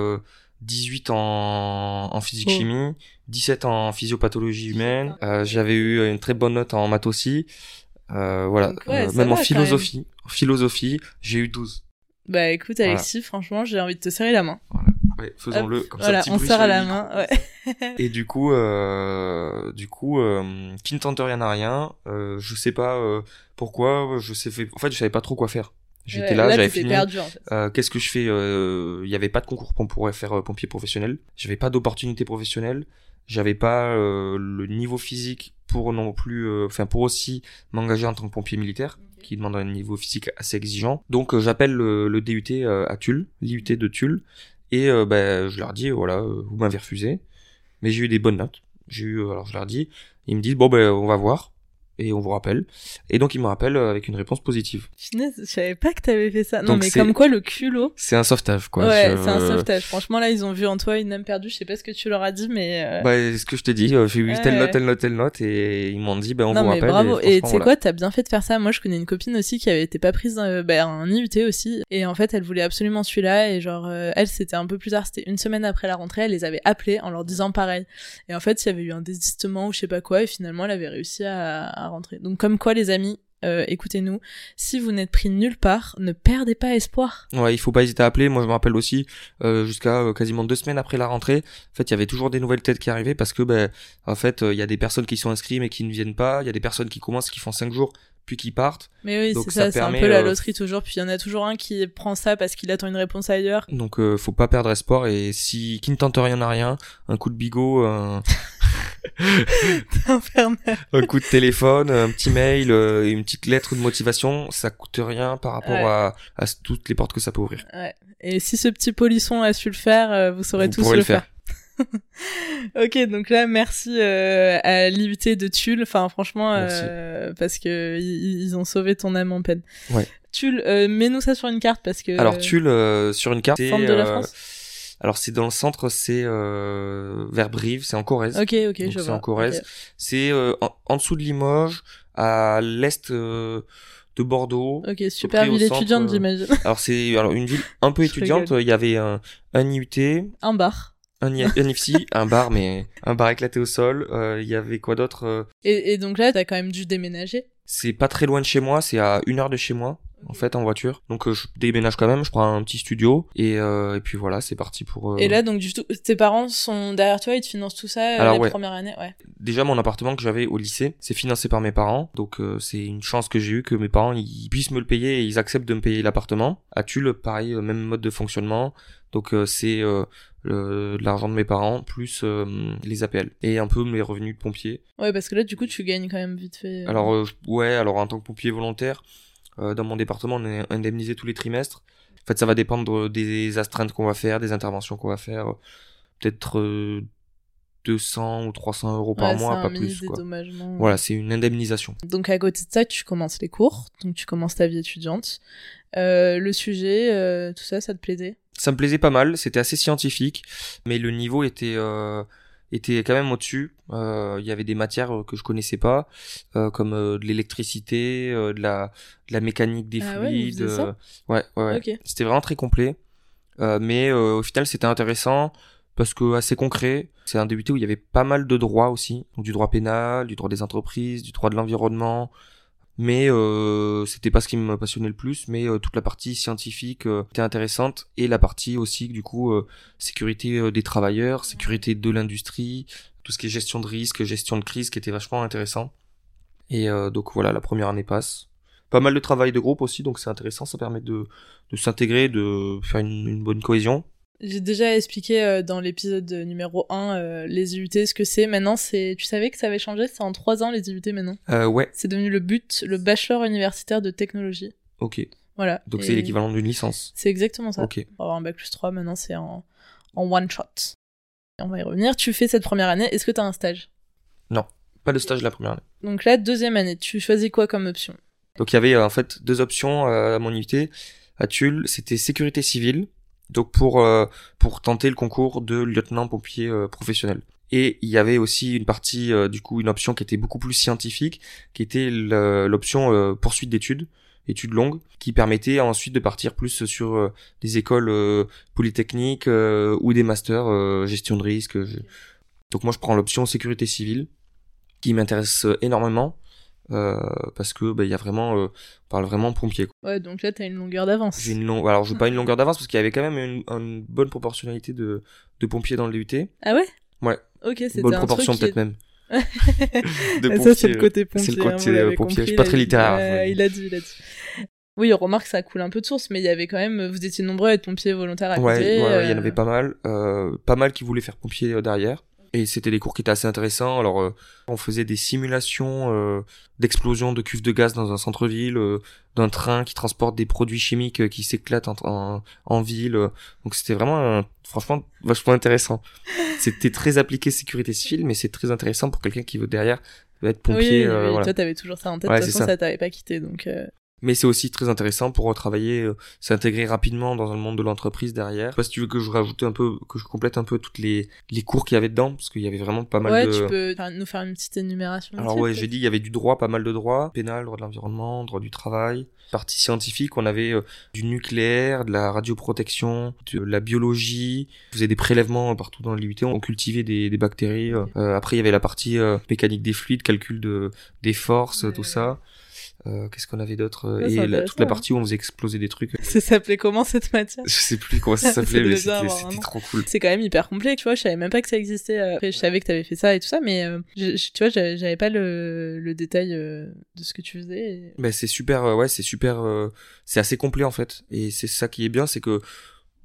18 en, en physique-chimie, 17 en physiopathologie humaine. Euh, J'avais eu une très bonne note en maths aussi. Euh, voilà, Donc ouais, Euh, même en philosophie. En philosophie, j'ai eu 12. Bah écoute, Voilà. Alexis, franchement, j'ai envie de te serrer la main. Ouais, faisons-le comme Voilà, ça. petit on serre la main, ouais. Et du coup, euh, du coup, euh, qui ne tente rien à rien. Euh, je sais pas euh, pourquoi. Je sais, en fait, je savais pas trop quoi faire. J'étais Ouais, là, j'avais fini. en fait. Euh, Qu'est-ce que je fais Euh, Il y avait pas de concours pour pourrait faire euh, pompier professionnel. J'avais pas d'opportunité professionnelle. J'avais pas euh, le niveau physique pour non plus, euh, enfin pour aussi m'engager en tant que pompier militaire, qui demande un niveau physique assez exigeant. Donc euh, j'appelle le, le DUT euh, à Tulle, l'IUT de Tulle, et euh, ben je leur dis voilà, euh, vous m'avez refusé, mais j'ai eu des bonnes notes. J'ai eu, euh, alors je leur dis, ils me disent bon ben on va voir et on vous rappelle. Et donc ils me rappellent euh, avec une réponse positive. Finesse, je savais pas que t'avais fait ça. non, Donc mais comme quoi le culot. C'est un sauvetage quoi. ouais, Je- c'est un sauvetage. Franchement, là, ils ont vu en toi une âme perdue. Je sais pas ce que tu leur as dit, mais. euh, Bah, ce que je t'ai dit, euh, j'ai eu Ouais, telle note, telle note, telle note, et ils m'ont dit, bah, on non vous mais rappelle. bravo et tu sais franchement, quoi t'as bien fait de faire ça moi je connais une copine aussi qui avait été pas prise euh, bah, un IUT aussi et en fait elle voulait absolument celui-là et genre euh, elle c'était un peu plus tard c'était une semaine après la rentrée elle les avait appelés en leur disant pareil et en fait il y avait eu un désistement ou je sais pas quoi et finalement elle avait réussi à, à rentrer donc comme quoi les amis euh, écoutez-nous si vous n'êtes pris nulle part ne perdez pas espoir Ouais, il faut pas hésiter à appeler. Moi, je me rappelle aussi, euh, jusqu'à euh, quasiment deux semaines après la rentrée, en fait, il y avait toujours des nouvelles têtes qui arrivaient parce que, ben, en fait, il y a des personnes qui sont inscrites mais qui ne viennent pas. Il y a des personnes qui commencent, qui font cinq jours, puis qui partent. mais oui c'est ça ça, c'est un peu la euh, loterie toujours puis il y en a toujours un qui prend ça parce qu'il attend une réponse ailleurs Donc, euh, faut pas perdre espoir. Et si, qui ne tente rien à rien, un coup de bigot, un, un coup de téléphone, un petit mail, euh, une petite lettre de motivation, ça coûte rien par rapport Ouais. à, à toutes les portes que ça peut ouvrir. Ouais. Et si ce petit polisson a su le faire, euh, vous saurez Vous tous le le faire. faire. Ok, donc là, merci euh, à l'IUT de Tulle. Enfin, franchement, euh, parce que ils, ils ont sauvé ton âme en peine. Ouais. Tulle, euh, mets-nous ça sur une carte parce que. Alors Tulle euh, sur une carte, c'est, Centre de la euh, France. alors c'est dans le centre, c'est euh, vers Brive, c'est en Corrèze. Ok, ok, Donc, je c'est vois. en Corrèze. C'est euh, en, en dessous de Limoges, à l'est de Bordeaux. Ok, super ville étudiante, j'imagine. Alors c'est alors une ville un peu étudiante. Il y avait un, un IUT, Un bar. Un, I- un bar mais un bar éclaté au sol. Euh, Il y avait quoi d'autre euh, Et, et donc là, t'as quand même dû déménager. C'est pas très loin de chez moi, c'est à une heure de chez moi. En fait, en voiture. Donc, euh, je déménage quand même, je prends un petit studio. Et, euh, et puis voilà, c'est parti pour... euh, Et là, donc, du tout, tes parents sont derrière toi, ils te financent tout ça euh, Alors, les ouais. premières années, ouais. Déjà, mon appartement que j'avais au lycée, c'est financé par mes parents. Donc, euh, c'est une chance que j'ai eue que mes parents ils puissent me le payer et ils acceptent de me payer l'appartement. À Tulle, pareil, euh, même mode de fonctionnement. Donc, euh, c'est euh, l'argent de mes parents plus euh, les APL et un peu mes revenus de pompier. Ouais, parce que là, du coup, tu gagnes quand même vite fait. euh, Alors, euh, ouais, alors en tant que pompier volontaire, dans mon département, on est indemnisé tous les trimestres. En fait, ça va dépendre des astreintes qu'on va faire, des interventions qu'on va faire. Peut-être 200 ou 300 euros par ouais, mois, pas plus. Quoi. Voilà, c'est une indemnisation. Donc à côté de ça, tu commences les cours, donc tu commences ta vie étudiante. Euh, le sujet, euh, tout ça, ça te plaisait? Ça me plaisait pas mal, c'était assez scientifique, mais le niveau était euh, était quand même au-dessus. Il y avait des matières que je connaissais pas, comme de l'électricité, de la de la mécanique des Ah fluides. ouais, ouais, ouais. C'était vraiment très complet. Mais au final, c'était intéressant parce que assez concret. C'est un DUT où il y avait pas mal de droits aussi, donc du droit pénal, du droit des entreprises, du droit de l'environnement. Mais euh, c'était pas ce qui me passionnait le plus, mais euh, toute la partie scientifique euh, était intéressante et la partie aussi du coup euh, sécurité des travailleurs, sécurité de l'industrie, tout ce qui est gestion de risque, gestion de crise qui était vachement intéressant. Et euh, donc voilà, la première année passe. Pas mal de travail de groupe aussi, donc c'est intéressant, ça permet de, de s'intégrer, de faire une, une bonne cohésion. J'ai déjà expliqué euh, dans l'épisode numéro 1 euh, les IUT, ce que c'est. Maintenant, c'est. Tu savais que ça avait changé? C'est en 3 ans les IUT maintenant. Euh, ouais, C'est devenu le but, le bachelor universitaire de technologie. ok. Voilà. Donc Et c'est l'équivalent d'une licence. C'est exactement ça. Ok. Pour avoir un bac plus 3, maintenant c'est en, en one shot. Et on va y revenir. Tu fais cette première année, est-ce que tu as un stage? Pas de stage la première année. Donc là, deuxième année, tu choisis quoi comme option? Donc il y avait en fait deux options à mon unité à Tulle, c'était sécurité civile, donc pour euh, pour tenter le concours de lieutenant pompier euh, professionnel. Et il y avait aussi une partie euh, du coup une option qui était beaucoup plus scientifique, qui était l'option euh, poursuite d'études, études longues, qui permettait ensuite de partir plus sur euh, des écoles polytechniques ou des masters gestion de risque. Donc moi je prends l'option sécurité civile, qui m'intéresse énormément. Euh, parce que bah, il y a vraiment euh, on parle vraiment pompier quoi. Ouais, donc là, t'as une longueur d'avance. j'ai une longue alors je veux pas une longueur d'avance parce qu'il y avait quand même une, une bonne proportionnalité de, de pompiers dans le DUT Ah ouais? Ouais. Ok, c'était bonne un proportion peut-être est- même de pompiers, ça, c'est le euh, côté pompier. c'est le hein, côté, vous euh, pompier. Je compris, suis pas il très dit. littéraire, Ouais, ouais. il a dit, il a dit. Oui, remarque, ça coule un peu de source, mais il y avait quand même, vous étiez nombreux à être pompiers volontaires à côté. ouais, ouais, il y en euh, avait pas mal euh, pas mal qui voulaient faire pompier euh, derrière et c'était des cours qui étaient assez intéressants alors euh, on faisait des simulations euh, d'explosion de cuves de gaz dans un centre-ville euh, d'un train qui transporte des produits chimiques euh, qui s'éclatent en, en, en ville euh. donc c'était vraiment euh, franchement vachement intéressant c'était très appliqué sécurité civile mais c'est très intéressant pour quelqu'un qui veut derrière être pompier oui, euh, oui, voilà. toi, t'avais toujours ça en tête. Ouais, de toute c'est façon, ça. ça t'avait pas quitté, donc. Mais c'est aussi très intéressant pour travailler, euh, s'intégrer rapidement dans le monde de l'entreprise derrière. Je sais pas si tu veux que je rajoute un peu, que je complète un peu toutes les, les cours qu'il y avait dedans, parce qu'il y avait vraiment pas mal Ouais, de... tu peux nous faire une petite énumération. Alors ouais, j'ai dit il y avait du droit, pas mal de droits, pénal, droit de l'environnement, droit du travail. Partie scientifique, on avait euh, du nucléaire, de la radioprotection, de la biologie. On faisait des prélèvements partout dans l'IUT, on cultivait des, des bactéries. euh. Euh, après, il y avait la partie euh, mécanique des fluides, calcul de des forces, Ouais, tout ouais. ça. Euh, Qu'est-ce qu'on avait d'autre c'est Et la- toute la hein. partie où on faisait exploser des trucs. Ça s'appelait comment cette matière? Je sais plus comment ça s'appelait, mais c'était trop cool. C'est quand même hyper complet, tu vois. Je savais même pas que ça existait. euh, Après, je savais que t'avais fait ça et tout ça, mais euh, je- je- tu vois, j'avais pas le, le détail euh, de ce que tu faisais. et- Ben c'est super, euh, ouais, c'est super, euh, c'est assez complet en fait. Et c'est ça qui est bien, c'est que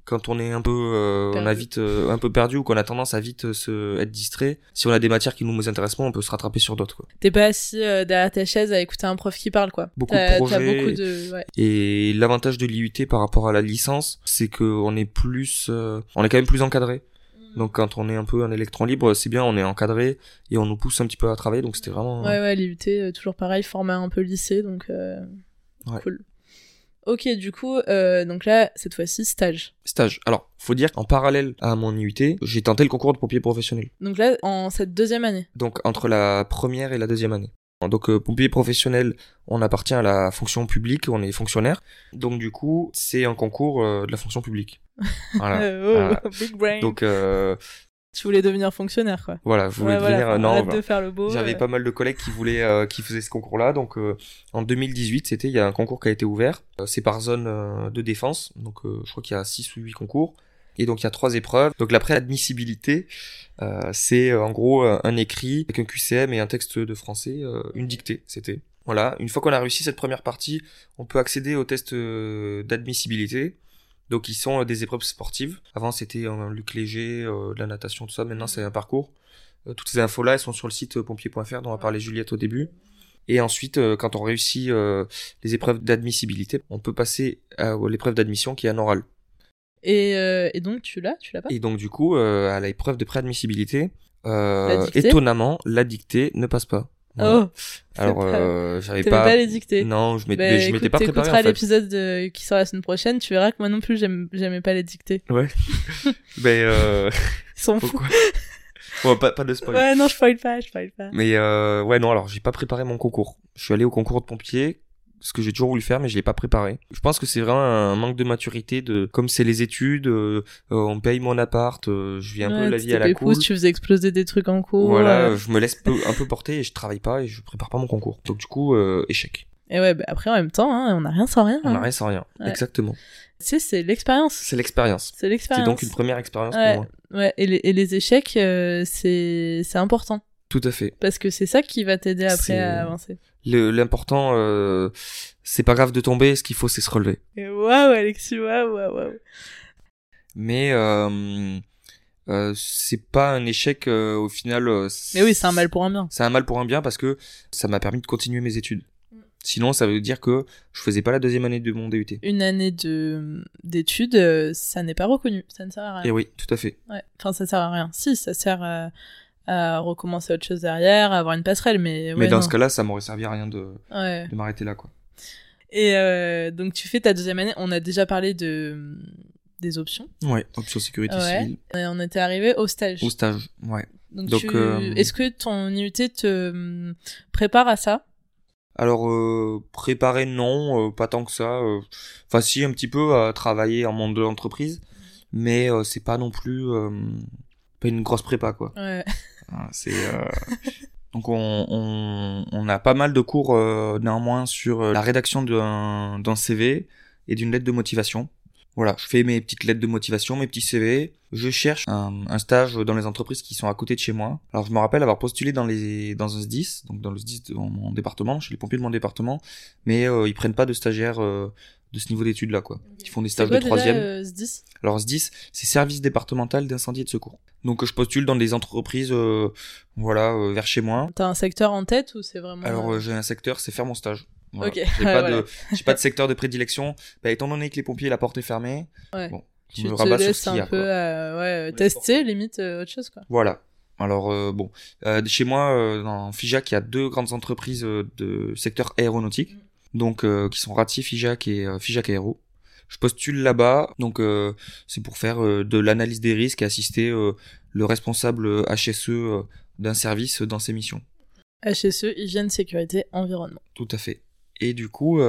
quand on est un peu, euh, on a Perdu. vite, euh, un peu perdu ou qu'on a tendance à vite euh, se être distrait, si on a des matières qui nous intéressent moins, on peut se rattraper sur d'autres. Quoi. T'es pas assis euh, derrière ta chaise à écouter un prof qui parle, quoi. Beaucoup de projets. beaucoup de. Ouais. Et l'avantage de l'IUT par rapport à la licence, c'est que on est plus, euh, on est quand même plus encadré. Donc quand on est un peu un électron libre, c'est bien, on est encadré et on nous pousse un petit peu à travailler. Donc c'était vraiment. Ouais, ouais, l'IUT, euh, toujours pareil, format un peu lycée, donc euh, Ouais. cool. Ok, du coup, euh, donc là, cette fois-ci, stage. Stage. Alors, faut dire qu'en parallèle à mon IUT, j'ai tenté le concours de pompier professionnel. Donc là, en cette deuxième année. Donc entre la première et la deuxième année. Donc euh, pompier professionnel, on appartient à la fonction publique, on est fonctionnaire. Donc du coup, c'est un concours euh, de la fonction publique. Voilà. Oh, voilà. big brain. Donc euh, Tu voulais devenir fonctionnaire, quoi. voilà, je voulais Ouais, devenir non, voilà. de faire le beau. J'avais euh. pas mal de collègues qui voulaient euh, qui faisaient ce concours-là. Donc euh, en 2018, c'était il y a un concours qui a été ouvert. C'est par zone euh, de défense. Donc je crois qu'il y a 6 ou 8 concours. Et donc il y a trois épreuves. Donc la préadmissibilité, c'est en gros un écrit avec un QCM et un texte de français, une dictée, c'était. Voilà, une fois qu'on a réussi cette première partie, on peut accéder au test d'admissibilité. Donc ils sont euh, des épreuves sportives. Avant c'était un luc léger, euh, de la natation, tout ça. Maintenant c'est un parcours. Euh, toutes ces infos-là, elles sont sur le site euh, pompier.fr dont a parlé Juliette au début. Et ensuite, euh, quand on réussit euh, les épreuves d'admissibilité, on peut passer à l'épreuve d'admission qui est un oral. Et, euh, et donc, tu l'as? Tu l'as pas? Et donc du coup, euh, à l'épreuve de préadmissibilité, euh, étonnamment, la dictée ne passe pas. Voilà. Oh Alors, pas- euh, j'avais pas... pas les dictées Non, je m'étais Bah, je écoute, m'étais pas préparé t'écouteras en fait. l'épisode de- qui sort la semaine prochaine, tu verras que moi non plus, j'aimais pas les dictées. Ouais. Mais euh... Ils sont fous. Bon, pas, pas de spoil. Ouais, non, je spoil pas, je spoil pas. Mais euh, ouais, non, alors j'ai pas préparé mon concours. Je suis allé au concours de pompier ce que j'ai toujours voulu faire mais je l'ai pas préparé. Je pense que c'est vraiment un manque de maturité de comme c'est les études, euh, euh, on paye mon appart, euh, je vis un peu la vie à la cool. Tu faisais exploser des trucs en cours. Voilà, je me laisse peu, un peu porter et je travaille pas et je prépare pas mon concours. Donc du coup échec. Et ouais, bah après en même temps, hein, on n'a rien sans rien. On n'a hein. rien sans rien, exactement. Tu sais, c'est l'expérience. C'est l'expérience. C'est l'expérience. C'est donc une première expérience ouais, pour moi. Ouais, et les, et les échecs, c'est c'est important. Tout à fait. Parce que c'est ça qui va t'aider après à avancer. L'important, euh, c'est pas grave de tomber, ce qu'il faut c'est se relever. Waouh, Alexis, waouh, waouh, waouh. Mais euh, euh, c'est pas un échec au final. Mais oui, c'est un mal pour un bien. C'est un mal pour un bien parce que ça m'a permis de continuer mes études. Sinon, ça veut dire que je faisais pas la deuxième année de mon DUT. Une année de d'études, ça n'est pas reconnu. Ça ne sert à rien. Et oui, tout à fait. Ouais. Enfin, ça sert à rien. Si, ça sert à, à recommencer autre chose derrière, à avoir une passerelle, mais. Mais dans non. ce cas-là, ça m'aurait servi à rien de, Ouais. de m'arrêter là, quoi. Et euh, donc, tu fais ta deuxième année. On a déjà parlé de des options. Ouais, option sécurité Ouais. civile. Et on était arrivé au stage. Au stage, ouais. Donc, Donc, tu- euh, est-ce que ton IUT te prépare à ça? Alors, euh, préparer, non, euh, pas tant que ça. Enfin, si, un petit peu à travailler en monde de l'entreprise, mais c'est pas non plus pas une grosse prépa, quoi. Ouais. Euh, donc on, a pas mal de cours euh, néanmoins sur euh, la rédaction d'un CV et d'une lettre de motivation. Voilà, je fais mes petites lettres de motivation, mes petits CV. Je cherche un, stage dans les entreprises qui sont à côté de chez moi. Alors je me rappelle avoir postulé dans les dans un SDIS, donc dans le SDIS de mon département, chez les pompiers de mon département, mais euh, ils prennent pas de stagiaires de ce niveau d'études là quoi. Ils font des stages quoi de troisième. euh, Alors SDIS, c'est service départemental d'incendie et de secours. Donc je postule dans des entreprises, euh, voilà, euh, vers chez moi. T'as un secteur en tête ou c'est vraiment. Alors euh, j'ai un secteur, c'est faire mon stage. Voilà. Ok, J'ai pas voilà. pas de secteur de prédilection. Bah, étant donné que les pompiers, la porte est fermée. Ouais. Bon, tu me te laisses un peu ouais, tester, limite autre chose quoi. Voilà. Alors euh, bon, euh, chez moi, euh, dans Fijac, il y a deux grandes entreprises de secteur aéronautique, donc euh, qui sont Rati Fijac et euh, Fijac Aéro. Je postule là-bas, donc euh, c'est pour faire euh, de l'analyse des risques et assister le responsable HSE d'un service dans ses missions. HSE, hygiène, sécurité, environnement. Tout à fait. Et du coup,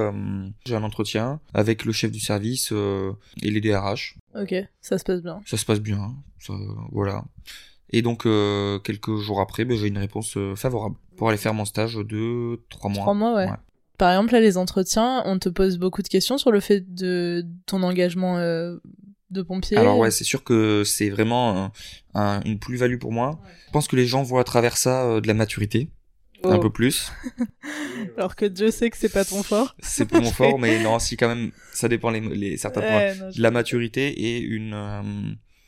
j'ai un entretien avec le chef du service et les DRH. Ok, ça se passe bien. Ça se passe bien, ça, voilà. Et donc, euh, quelques jours après, ben, j'ai une réponse favorable pour aller faire mon stage de trois mois. Trois mois, ouais. Ouais. Par exemple, là, les entretiens, on te pose beaucoup de questions sur le fait de ton engagement euh, de pompier. Alors ouais, c'est sûr que c'est vraiment un- un- une plus-value pour moi. Je pense que les gens voient à travers ça euh, de la maturité, un Oh. peu plus. Alors que Dieu sait que c'est pas ton fort. C'est pas mon fort, mais non, si quand même, ça dépend les, les certains points. Ouais, non, je- De la maturité et une euh,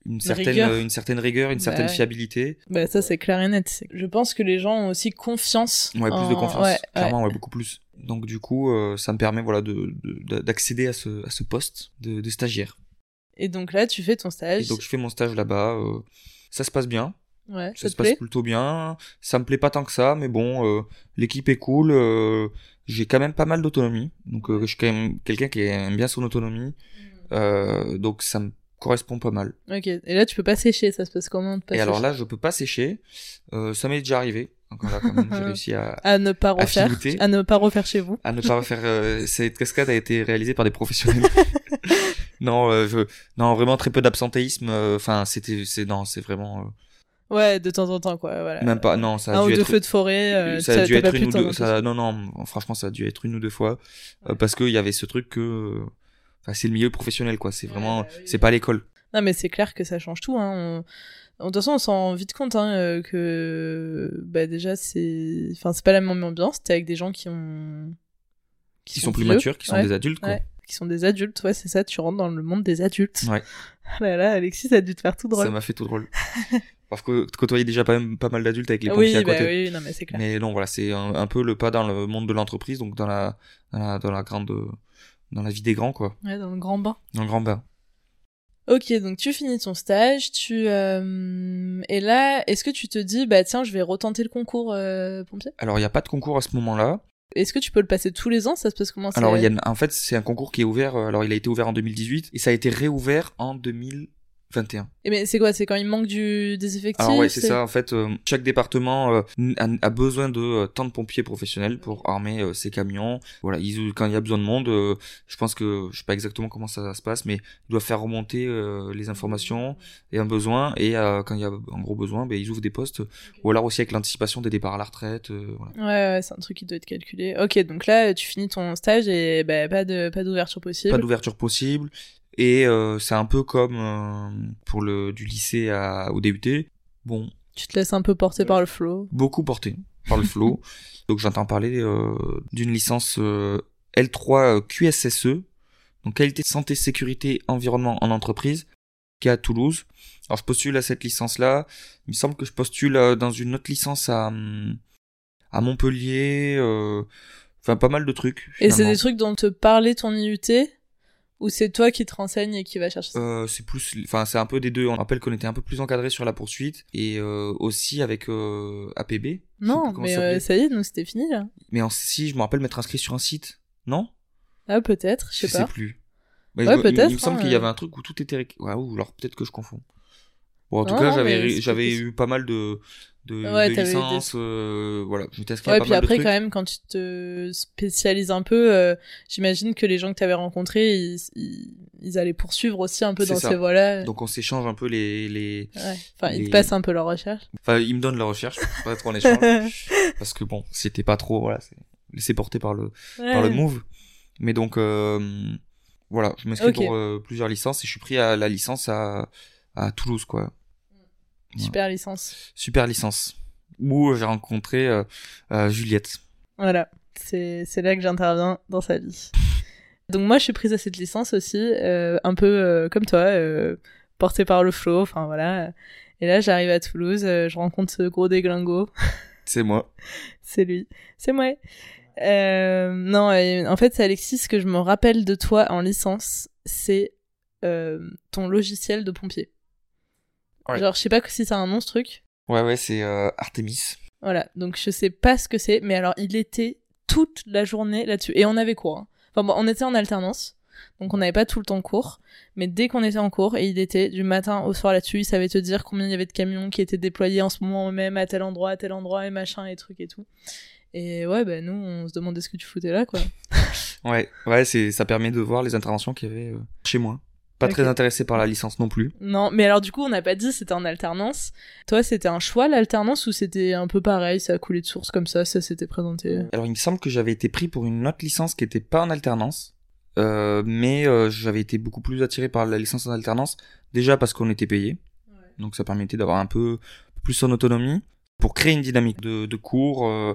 une certaine rigueur. euh, une certaine rigueur, une Bah certaine fiabilité. Bah, ça, c'est clair et net. Je pense que les gens ont aussi confiance. Ouais, plus en- de confiance. Ouais. Clairement, ouais, beaucoup plus. Donc du coup, euh, ça me permet voilà de de- d'accéder à ce à ce poste de, de stagiaire. Et donc là, tu fais ton stage. Et donc je fais mon stage là-bas. euh, ça se passe bien. ouais, Ça ça se passe plutôt bien. Ça me plaît pas tant que ça, mais bon, euh, l'équipe est cool. euh, j'ai quand même pas mal d'autonomie. Donc euh, je suis quand même quelqu'un qui aime bien son autonomie. Euh, donc ça me correspond pas mal. Ok, et là, tu peux pas sécher. Ça se passe comment pas Et alors là, je peux pas sécher. Euh, ça m'est déjà arrivé. Donc là, quand même, j'ai réussi à, à ne pas à refaire, filouter. à ne pas refaire chez vous. à ne pas refaire. euh, cette cascade a été réalisée par des professionnels. non, euh, je, non, vraiment très peu d'absentéisme. euh, Enfin, c'était, c'est non, c'est vraiment euh, Ouais, de temps en temps, quoi. Voilà. même pas. Non, ça a un ou dû deux être. feux de forêt. euh, ça a dû être une ou deux. Ça, non, non, franchement, ça a dû être une ou deux fois euh, parce qu'il y avait ce truc que. Enfin, c'est le milieu professionnel, quoi. C'est vraiment, bah oui. c'est pas l'école. Non, mais c'est clair que ça change tout. Hein. On- De toute façon, on s'en rend vite compte hein, euh, que bah, déjà, c'est enfin, c'est pas la même ambiance. T'es avec des gens qui ont. Qui sont plus vieux. matures, qui sont Ouais. des adultes, quoi. Ouais, qui sont des adultes. Ouais, c'est ça, tu rentres dans le monde des adultes. Ouais. Ah là là, Alexis, ça a dû te faire tout drôle. Ça m'a fait tout drôle. Parce que côtoyer déjà pas, même, pas mal d'adultes avec les oui, pompiers à bah côté. oui, non, mais c'est clair. Mais non, voilà, c'est un, un peu le pas dans le monde de l'entreprise, donc dans la, dans la, dans la grande, dans la vie des grands, quoi. Ouais, dans le grand bain. Dans le grand bain. Ok, donc tu finis ton stage, tu euh, et là, est-ce que tu te dis bah tiens, je vais retenter le concours euh, pompier? Alors, il n'y a pas de concours à ce moment-là. Est-ce que tu peux le passer tous les ans? Ça se passe comment? Alors, il y a, en fait, c'est un concours qui est ouvert, euh, alors il a été ouvert en 2018, et ça a été réouvert en 21. Et mais c'est quoi C'est quand il manque du, des effectifs Alors ouais, c'est ça. En fait, euh, chaque département euh, a, a besoin de euh, tant de pompiers professionnels pour armer euh, ses camions. Voilà, ils, quand il y a besoin de monde, je pense que je sais pas exactement comment ça, se passe, mais ils doivent faire remonter les informations et un besoin. Et quand il y a un gros besoin, ben, ils ouvrent des postes. Ou alors aussi avec l'anticipation des départs à la retraite. voilà. Ouais, ouais, c'est un truc qui doit être calculé. Ok, donc là, tu finis ton stage et bah, pas de pas d'ouverture possible. Pas d'ouverture possible. Et euh, c'est un peu comme euh, pour le du lycée à, au DUT. Bon, Tu te laisses un peu porter par le flow. beaucoup porté par le flow. Donc j'entends parler euh, d'une licence euh, L3 QSSE, donc qualité santé sécurité environnement en entreprise, qui est à Toulouse. Alors je postule à cette licence-là. Il me semble que je postule euh, dans une autre licence à hum, à Montpellier. euh, Enfin pas mal de trucs. Et c'est des trucs dont te parlait ton IUT ou c'est toi qui te renseigne et qui va chercher ça Euh, c'est plus, enfin c'est un peu des deux. On rappelle qu'on était un peu plus encadré sur la poursuite et euh, aussi avec euh, APB. Je sais Non, plus mais ça y est, nous c'était fini là. Mais en, si je me rappelle m'être inscrit sur un site, non? Ah peut-être, je sais pas. plus. Mais Ouais, je- il- Il, peut-être, me semble hein, qu'il y avait un truc où tout était. Ouais, ou alors peut-être que je confonds. Bon, en tout Non, cas, j'avais eu pas mal de de, Ouais, de eu des- euh, voilà, je Ouais, pas puis mal après de quand même quand tu te spécialises un peu, euh, j'imagine que les gens que tu avais rencontrés, ils, ils, ils allaient poursuivre aussi un peu dans ça. ces voies-là. Donc on s'échange un peu les les. Ouais. Enfin, ils te passent un peu leur recherche. Enfin, ils me donnent la recherche, pas trop en échange, parce que bon, c'était pas trop. Voilà, c'est laissé porter par le par le move. Mais donc, euh, voilà, je m'inscris Ok. pour euh, plusieurs licences et je suis pris à la licence à, à Toulouse, quoi. Super licence. Super licence. Où j'ai rencontré euh, euh, Juliette. Voilà, c'est c'est là que j'interviens dans sa vie. Donc moi, je suis prise à cette licence aussi, euh, un peu euh, comme toi, euh, portée par le flow, enfin voilà. Et là, j'arrive à Toulouse, euh, je rencontre ce gros déglingo, C'est moi. c'est lui, c'est moi. Euh, non, en fait, c'est Alexis, ce que je me rappelle de toi en licence, c'est euh, ton logiciel de pompier. Ouais. Genre, je sais pas si a un nom ce truc. Ouais, ouais, c'est euh, Artemis. Voilà, donc je sais pas ce que c'est, mais alors il était toute la journée là-dessus. Et on avait cours. hein. Enfin bon, on était en alternance, donc on n'avait pas tout le temps cours. Mais dès qu'on était en cours, et il était du matin au soir là-dessus, il savait te dire combien il y avait de camions qui étaient déployés en ce moment même à tel endroit, à tel endroit, et machin, et trucs et tout. Et ouais, bah nous, on se demandait ce que tu foutais là, quoi. Ouais, ouais, c'est ça permet de voir les interventions qu'il y avait euh, chez moi. Pas très intéressé par la licence non plus. Non, mais alors du coup, on n'a pas dit c'était en alternance. Toi, c'était un choix l'alternance ou c'était un peu pareil, ça a coulé de source comme ça, ça s'était présenté? Alors il me semble que j'avais été pris pour une autre licence qui était pas en alternance, euh, mais euh, j'avais été beaucoup plus attiré par la licence en alternance, déjà parce qu'on était payé, donc ça permettait d'avoir un peu plus en autonomie pour créer une dynamique de, de cours euh,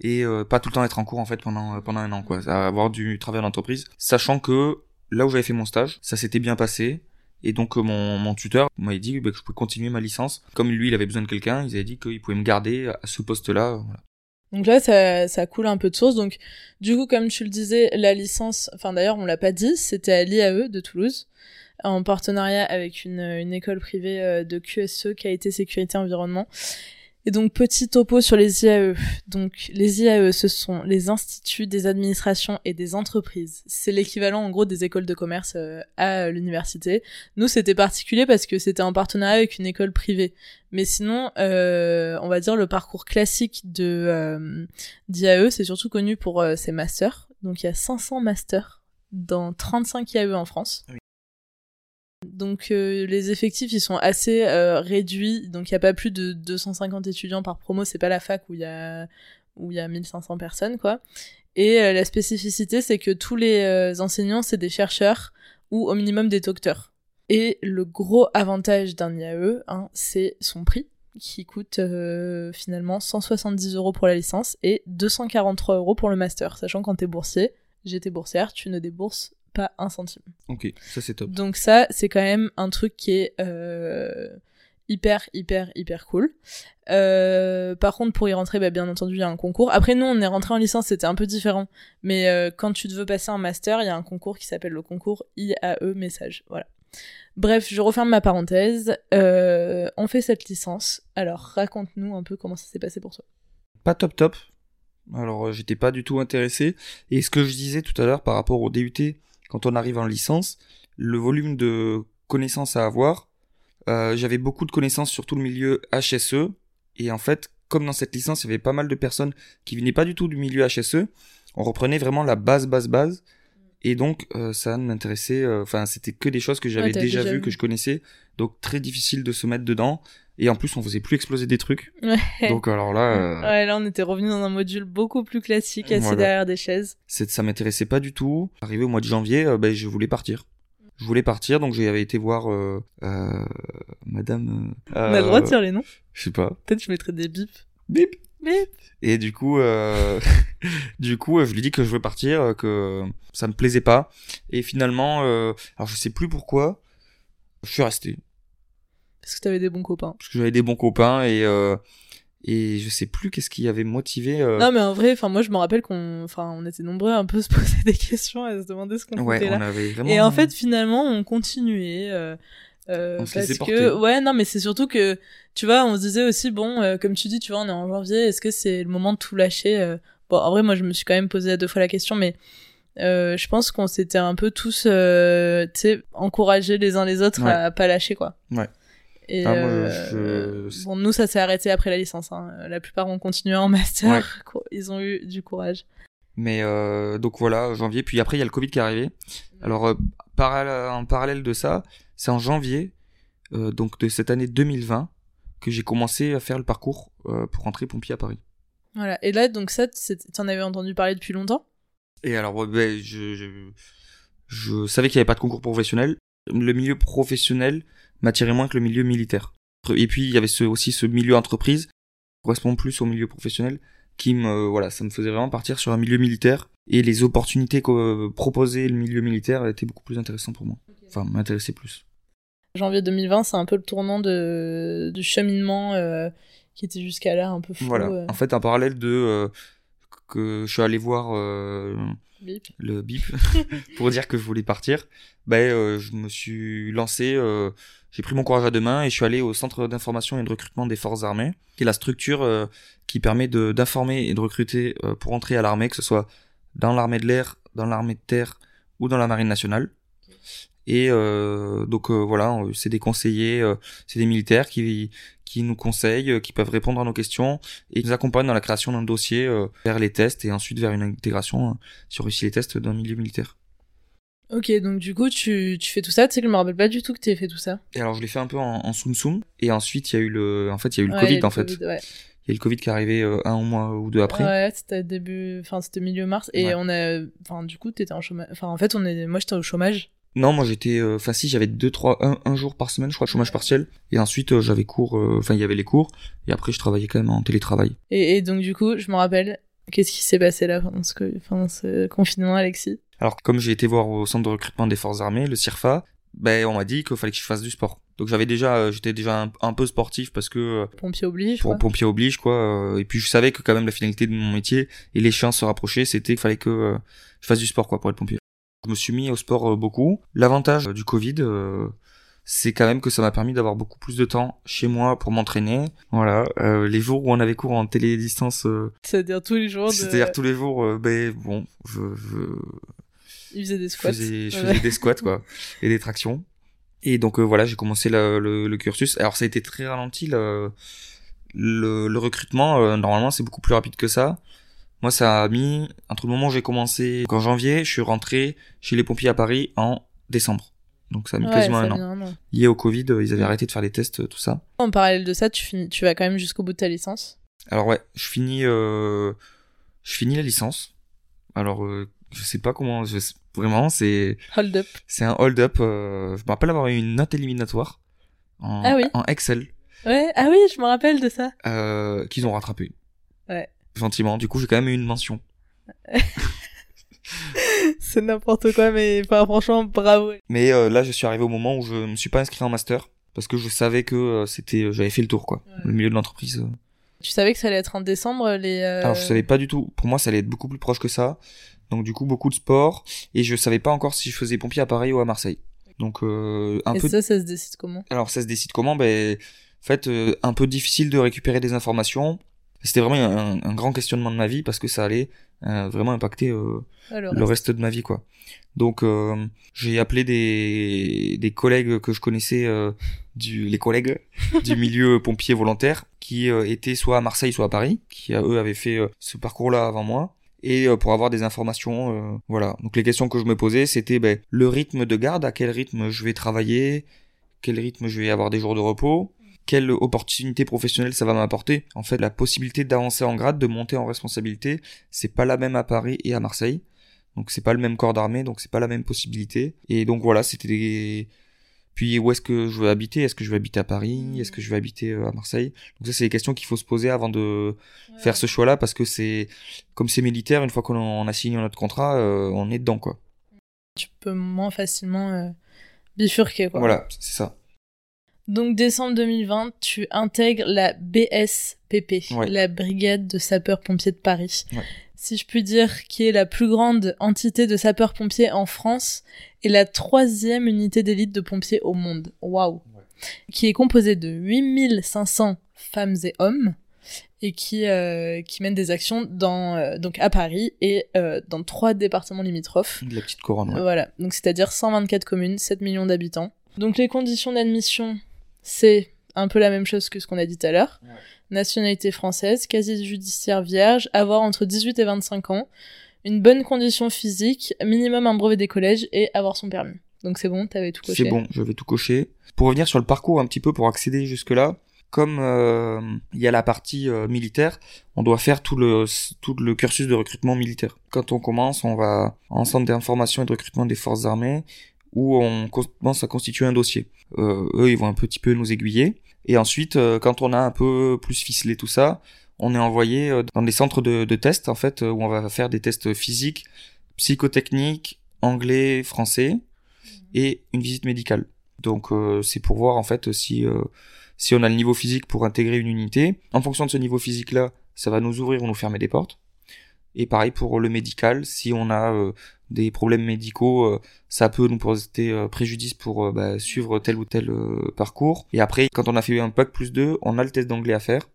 et pas tout le temps être en cours en fait pendant pendant un an quoi, avoir du travail en entreprise, sachant que là où j'avais fait mon stage, ça s'était bien passé. Et donc euh, mon, tuteur m'avait dit bah, que je pouvais continuer ma licence. Comme lui, il avait besoin de quelqu'un, ils avaient dit qu'il pouvait me garder à ce poste-là. Voilà. Donc là, ça, ça coule un peu de source. Donc, du coup, comme tu le disais, la licence, enfin d'ailleurs, on l'a pas dit, c'était à l'IAE de Toulouse, en partenariat avec une, une école privée euh, de QSE, qualité, sécurité, environnement. Et donc, petit topo sur les IAE. Donc, les IAE, ce sont les instituts des administrations et des entreprises. C'est l'équivalent, en gros, des écoles de commerce euh, à l'université. Nous, c'était particulier parce que c'était en partenariat avec une école privée. Mais sinon, euh, on va dire le parcours classique de euh, d'IAE, c'est surtout connu pour euh, ses masters. Donc il y a 500 masters dans 35 IAE en France. Donc euh, les effectifs ils sont assez euh, réduits, donc il y a pas plus de 250 étudiants par promo, c'est pas la fac où il y a où il y a 1500 personnes quoi. Et euh, la spécificité c'est que tous les enseignants c'est des chercheurs ou au minimum des docteurs. Et le gros avantage d'un IAE, hein, c'est son prix, qui coûte finalement 170 euros pour la licence et 243 euros pour le master. Sachant quand t'es boursier, j'étais boursière, tu ne débourses pas un centime. Ok, ça c'est top. Donc ça, c'est quand même un truc qui est euh, hyper, hyper, hyper cool. Euh, par contre, pour y rentrer, bah, bien entendu, il y a un concours. Après, nous, on est rentré en licence, c'était un peu différent. Mais euh, quand tu te veux passer un master, il y a un concours qui s'appelle le concours IAE Message. Voilà. Bref, je referme ma parenthèse. On fait cette licence. Alors, raconte-nous un peu comment ça s'est passé pour toi. Pas top top. Alors j'étais pas du tout intéressé. Et ce que je disais tout à l'heure par rapport au DUT, quand on arrive en licence, le volume de connaissances à avoir Euh, j'avais beaucoup de connaissances sur tout le milieu HSE. Et en fait, comme dans cette licence, il y avait pas mal de personnes qui venaient pas du tout du milieu HSE, on reprenait vraiment la base, base, base. Et donc, euh, ça m'intéressait. euh, Enfin, c'était que des choses que j'avais Ouais, déjà, déjà vues, vu. que je connaissais. Donc, très difficile de se mettre dedans. Et en plus, on faisait plus exploser des trucs. Ouais. Donc, alors là, euh, Ouais, là, on était revenu dans un module beaucoup plus classique, assis Voilà. derrière des chaises. c'est- ça m'intéressait pas du tout. Arrivé au mois de janvier, euh, ben, je voulais partir. Je voulais partir, donc j'avais été voir euh, euh, Madame. On a le droit de dire les noms Je sais pas. Peut-être je mettrais des bips. Bip. Bip. Et du coup, du coup, je lui dis que je veux partir, que ça me plaisait pas. Et finalement, alors je sais plus pourquoi, je suis resté Parce que t'avais des bons copains? parce que j'avais des bons copains et euh, et je sais plus qu'est-ce qui avait motivé. euh, Non, mais en vrai, enfin, moi, je me rappelle qu'on, enfin, on était nombreux à un peu se poser des questions, à se demander ce qu'on ouais, foutait on là. avait vraiment. Et en fait, finalement, on continuait. Euh, euh, On se parce que ouais non mais c'est surtout que tu vois on se disait aussi bon euh, comme tu dis tu vois on est en janvier est-ce que c'est le moment de tout lâcher euh? Bon en vrai moi je me suis quand même posé deux fois la question mais je pense qu'on s'était un peu tous tu sais encouragés les uns les autres Ouais. à pas lâcher quoi Ouais. Et Ah, moi, euh, je- bon nous ça s'est arrêté après la licence hein. la plupart ont continué en master ils ont eu du courage Mais euh, donc voilà, janvier. Puis après, il y a le Covid qui est arrivé. Alors, euh, en parallèle de ça, c'est en janvier, euh, donc de cette année 2020, que j'ai commencé à faire le parcours pour rentrer pompier à Paris. voilà et là donc ça c'est- t'en avais entendu parler depuis longtemps? Et alors, ben, je, je, je savais qu'il n'y avait pas de concours professionnel. Le milieu professionnel m'attirait moins que le milieu militaire. Et puis, il y avait ce, aussi ce milieu entreprise, qui correspond plus au milieu professionnel, qui me, voilà, ça me faisait vraiment partir sur un milieu militaire. Et les opportunités que proposait le milieu militaire étaient beaucoup plus intéressantes pour moi. Enfin, m'intéressaient plus. janvier 2020 c'est un peu le tournant de du cheminement euh, qui était jusqu'à là un peu fou Voilà. euh. En fait, en parallèle de, euh, que je suis allé voir, euh, Bip. le bip pour dire que je voulais partir, ben euh, je me suis lancé, euh, j'ai pris mon courage à deux mains et je suis allé au centre d'information et de recrutement des forces armées, qui est la structure euh, qui permet d'informer et de recruter euh, pour entrer à l'armée, que ce soit dans l'armée de l'air, dans l'armée de terre ou dans la marine nationale. Et euh, donc euh, voilà, c'est des conseillers, euh, c'est des militaires qui qui nous conseillent, euh, qui peuvent répondre à nos questions et qui nous accompagnent dans la création d'un dossier vers les tests et ensuite vers une intégration si on réussit les tests d'un milieu militaire. Ok donc du coup tu, tu fais tout ça tu sais que je me rappelle pas du tout que t'aies fait tout ça Et alors je l'ai fait un peu en, en soum soum et ensuite il y a eu le en fait il y a eu le Ouais, Covid en fait. Ouais. Il y a eu le Covid qui est arrivé euh, un mois ou deux après. ouais c'était début enfin c'était milieu mars et Ouais. on a enfin du coup t'étais en chômage enfin en fait on est moi j'étais au chômage Non, moi j'étais euh, enfin si j'avais deux trois un, un jour par semaine je crois de chômage partiel et ensuite euh, j'avais cours enfin il y avait les cours et après je travaillais quand même en télétravail. et, et donc du coup je me rappelle qu'est-ce qui s'est passé là pendant ce, co- pendant ce confinement Alexis? Alors comme j'ai été voir au centre de recrutement des forces armées, le CIRFA, ben on m'a dit qu'il fallait que je fasse du sport. Donc j'avais déjà euh, j'étais déjà un, un peu sportif parce que euh, pompier oblige pour quoi. pompier oblige quoi euh, et puis je savais que quand même la finalité de mon métier et l'échéance se rapprochait c'était qu'il fallait que je fasse du sport quoi pour être pompier je me suis mis au sport beaucoup l'avantage du covid c'est quand même que ça m'a permis d'avoir beaucoup plus de temps chez moi pour m'entraîner voilà euh, les jours où on avait cours en télédistance euh, c'est-à-dire tous les jours de... c'est-à-dire tous les jours euh, ben bon je, je, il faisait des je squats faisais, je Ouais. faisais des squats quoi. Et des tractions. Et donc euh, voilà j'ai commencé le, le, le cursus. Alors ça a été très ralenti le, le, recrutement. Euh, normalement c'est beaucoup plus rapide que ça. Moi ça a mis entre le moment où j'ai commencé. En janvier je suis rentré chez les pompiers à Paris en décembre. Donc ça a mis Ouais, quasiment un an. lié au Covid euh, ils avaient arrêté de faire les tests tout ça. En parallèle de ça, tu, finis, tu vas quand même jusqu'au bout de ta licence? alors ouais je finis euh, je finis la licence. Alors euh, je sais pas comment je sais- vraiment c'est Hold up. C'est un hold-up. euh, je me rappelle avoir eu une note éliminatoire en, Ah oui. en Excel Ouais, ah oui, je me rappelle de ça. euh, qu'ils ont rattrapé. Ouais. Gentiment. Du coup, j'ai quand même eu une mention. C'est n'importe quoi, mais enfin, franchement, bravo. Mais euh, là, je suis arrivé au moment où je me suis pas inscrit en master parce que je savais que euh, c'était, j'avais fait le tour quoi. Ouais. Le milieu de l'entreprise. euh. Tu savais que ça allait être en décembre, les... euh, Alors, je savais pas du tout. Pour moi, ça allait être beaucoup plus proche que ça. Donc, du coup, beaucoup de sport et je savais pas encore si je faisais pompier à Paris ou à Marseille. Donc, euh, un Et peu. ça, ça se décide comment? Alors ça se décide comment? Ben, en fait, euh, un peu difficile de récupérer des informations. C'était vraiment un, un grand questionnement de ma vie parce que ça allait euh, vraiment impacté euh, le reste. de ma vie quoi. Donc euh, j'ai appelé des, des collègues que je connaissais euh, du les collègues du milieu pompier volontaire qui étaient soit à Marseille soit à Paris, qui eux avaient fait ce parcours-là avant moi et euh, pour avoir des informations euh, voilà. Donc les questions que je me posais c'était ben, le rythme de garde, à quel rythme je vais travailler, quel rythme je vais avoir des jours de repos, quelle opportunité professionnelle ça va m'apporter. En fait, la possibilité d'avancer en grade, de monter en responsabilité, c'est pas la même à Paris et à Marseille. Donc c'est pas le même corps d'armée, donc c'est pas la même possibilité. Et donc voilà, c'était des... Puis où est-ce que je veux habiter? Est-ce que je vais habiter à Paris? Est-ce que je vais habiter euh, à Marseille? Donc ça, c'est des questions qu'il faut se poser avant de faire ce choix-là, parce que c'est comme c'est militaire, une fois qu'on on a signé notre contrat, euh, on est dedans, quoi. Tu peux moins facilement euh, bifurquer, quoi. Voilà, c'est ça. Donc, décembre 2020, tu intègres la BSPP, Ouais. la Brigade de sapeurs-pompiers de Paris. Ouais. Si je puis dire, qui est la plus grande entité de sapeurs-pompiers en France et la troisième unité d'élite de pompiers au monde. Waouh! Ouais. Qui est composée de 8500 femmes et hommes et qui, euh, qui mène des actions dans, euh, donc à Paris et euh, dans trois départements limitrophes. De la petite couronne, ouais. Voilà, donc c'est-à-dire 124 communes, 7 millions d'habitants. Donc les conditions d'admission, c'est un peu la même chose que ce qu'on a dit tout à l'heure. Ouais. Nationalité française, quasi judiciaire vierge, avoir entre 18 et 25 ans, une bonne condition physique, minimum un brevet des collèges et avoir son permis. Donc c'est bon, t'avais tout coché. C'est bon, je vais tout cocher. Pour revenir sur le parcours un petit peu, pour accéder jusque-là, comme euh, il y a la partie euh, militaire, on doit faire tout le, tout le cursus de recrutement militaire. Quand on commence, on va en centre d'information et de recrutement des forces armées, où on commence à constituer un dossier. Euh, eux, ils vont un petit peu nous aiguiller. Et ensuite, euh, quand on a un peu plus ficelé tout ça, on est envoyé euh, dans des centres de, de tests, en fait, euh, où on va faire des tests physiques, psychotechniques, anglais, français, et une visite médicale. Donc euh, c'est pour voir en fait si euh, si on a le niveau physique pour intégrer une unité. En fonction de ce niveau physique là, ça va nous ouvrir ou nous fermer des portes. Et pareil pour le médical, si on a euh, des problèmes médicaux, euh, ça peut nous porter euh, préjudice pour euh, bah, suivre tel ou tel parcours. Et après, quand on a fait un bac plus 2, on a le test d'anglais à faire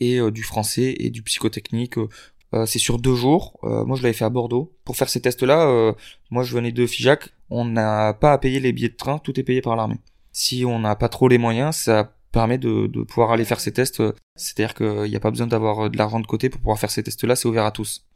et du français et du psychotechnique. euh, c'est sur deux jours. Euh, moi, je l'avais fait à Bordeaux. Pour faire ces tests-là, euh, moi, je venais de Figeac. On n'a pas à payer les billets de train. Tout est payé par l'armée. Si on n'a pas trop les moyens, ça permet de, de pouvoir aller faire ces tests. C'est-à-dire qu'il n'y a pas besoin d'avoir de l'argent de côté pour pouvoir faire ces tests-là. C'est ouvert à tous.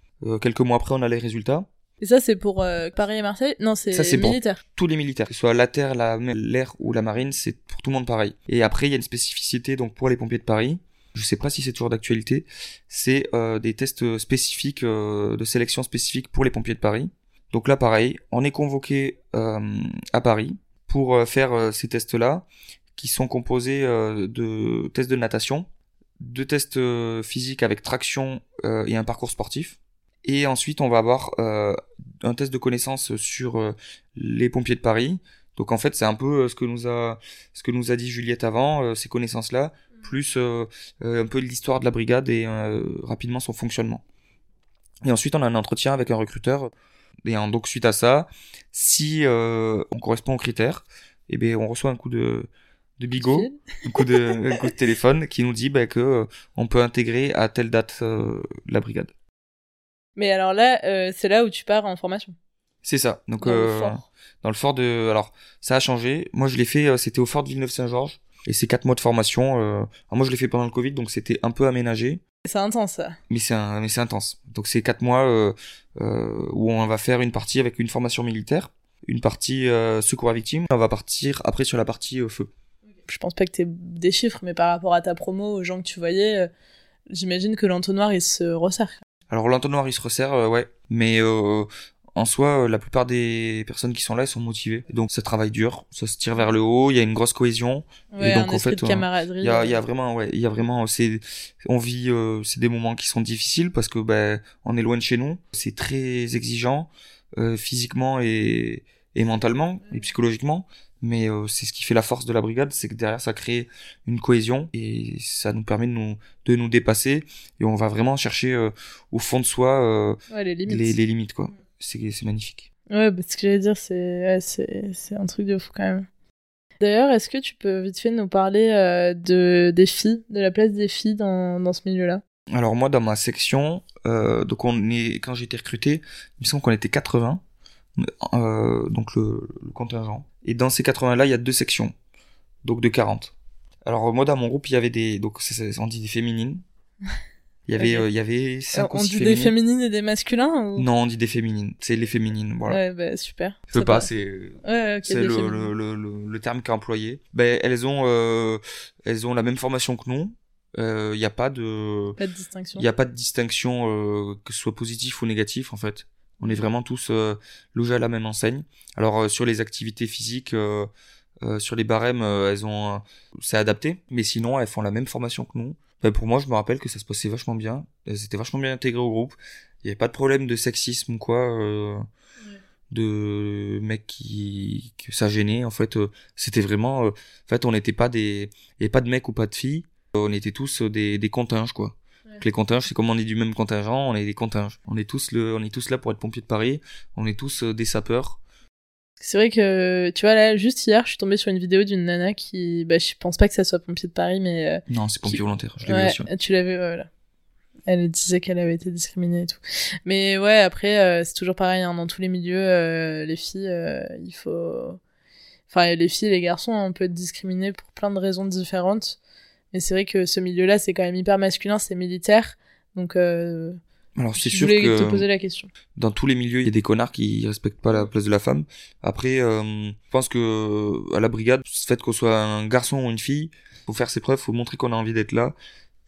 Quelques mois après, on a les résultats. Et ça c'est pour euh, Paris et Marseille? Non, c'est c'est pour- militaire. Tous les militaires, que ce soit la terre, la mer, l'air ou la marine, c'est pour tout le monde pareil. Et après, il y a une spécificité donc pour les pompiers de Paris. Je sais pas si c'est toujours d'actualité. C'est euh, des tests spécifiques euh, de sélection spécifiques pour les pompiers de Paris. Donc là, pareil, on est convoqué à Paris pour faire ces tests-là, qui sont composés de tests de natation, de tests physiques avec traction et un parcours sportif. Et ensuite, on va avoir euh, un test de connaissance sur euh, les pompiers de Paris. Donc en fait, c'est un peu euh, ce que nous a ce que nous a dit Juliette avant, euh, ces connaissances-là, plus euh, euh, un peu l'histoire de la brigade et euh, rapidement son fonctionnement. Et ensuite, on a un entretien avec un recruteur. Et donc suite à ça, si euh, on correspond aux critères, eh bien on reçoit un coup de de bigot, un coup de, un coup de téléphone qui nous dit bah, que euh, on peut intégrer à telle date euh, la brigade. Mais alors là, euh, c'est là où tu pars en formation. C'est ça. Donc Dans le euh, fort. dans le fort de alors ça a changé. Moi je l'ai fait euh, c'était au fort de Villeneuve-Saint-Georges et c'est quatre mois de formation euh, alors, moi je l'ai fait pendant le Covid donc c'était un peu aménagé C'est intense ça. mais c'est un mais c'est intense. Donc c'est quatre mois où on va faire une partie avec une formation militaire, une partie secours à victimes, on va partir après sur la partie feu. Je pense pas que t'aies des chiffres, mais par rapport à ta promo, aux gens que tu voyais, euh, j'imagine que l'entonnoir il se resserre. Alors l'entonnoir il se resserre euh, ouais, mais euh, en soi euh, la plupart des personnes qui sont là elles sont motivées. Donc ça travaille dur, ça se tire vers le haut, il y a une grosse cohésion. Ouais, donc, un en fait, euh, camaraderie. Il y a, il y a vraiment, ouais, il y a vraiment, c'est, on vit, euh, c'est des moments qui sont difficiles parce que ben, on est loin de chez nous. C'est très exigeant euh, physiquement et, et mentalement et psychologiquement. Mais euh, c'est ce qui fait la force de la brigade, c'est que derrière ça crée une cohésion et ça nous permet de nous, de nous dépasser et on va vraiment chercher euh, au fond de soi euh, ouais, les limites. les, les limites quoi. C'est, c'est magnifique. Ouais, bah, ce que j'allais dire, c'est ouais, c'est c'est un truc de fou quand même. D'ailleurs, est-ce que tu peux vite fait nous parler euh, de des filles, de la place des filles dans, dans ce milieu-là? Alors moi, dans ma section, euh, donc on est, quand j'ai été recruté, il me semble qu'on était 80, euh, donc le, le contingent. Et dans ces 80-là, il y a deux sections, donc de 40. Alors moi, dans mon groupe, il y avait des, donc on dit des féminines. Il y avait, Ok. euh, il y avait cinq ou on six dit des féminines. et des masculins ou... Non, on dit des féminines. C'est les féminines, voilà. Ouais, bah super. Je peux Ça pas, c'est Ouais, le, le, le, le, terme est employé. Ben elles ont euh, elles ont la même formation que nous. Il n'y a pas de Pas de distinction. il y a pas de distinction euh, que ce soit positif ou négatif en fait. On est vraiment tous euh, logés à la même enseigne. Alors euh, sur les activités physiques, euh, sur les barèmes, elles ont c'est adapté, mais sinon elles font la même formation que nous. Ben, pour moi, je me rappelle que ça se passait vachement bien. Elles étaient vachement bien intégrées au groupe. Il n'y avait pas de problème de sexisme ou quoi. euh, de mecs qui que ça gênait en fait euh, c'était vraiment euh, en fait on n'était pas des il y avait pas de mecs ou pas de filles on était tous des des continges quoi Ouais. Les continges c'est comme on est du même contingent on est des continges on est tous le on est tous là pour être pompiers de Paris on est tous euh, des sapeurs C'est vrai que, tu vois, là, juste hier, je suis tombée sur une vidéo d'une nana qui, bah, je pense pas que ça soit pompier de Paris, mais euh, non c'est pompiers Qui- volontaires je l'ai vu Ouais, aussi ouais. tu l'as vu, voilà. Elle disait qu'elle avait été discriminée et tout. Mais ouais, après, euh, c'est toujours pareil, hein, dans tous les milieux, euh, les filles, il faut... Enfin, les filles et les garçons, on peut être discriminés pour plein de raisons différentes. Mais c'est vrai que ce milieu-là, c'est quand même hyper masculin, c'est militaire. Donc, euh, alors c'est sûr que te poser la question. dans tous les milieux, il y a des connards qui respectent pas la place de la femme. Après, euh, je pense que à la brigade, le fait qu'on soit un garçon ou une fille, faut faire ses preuves, faut montrer qu'on a envie d'être là,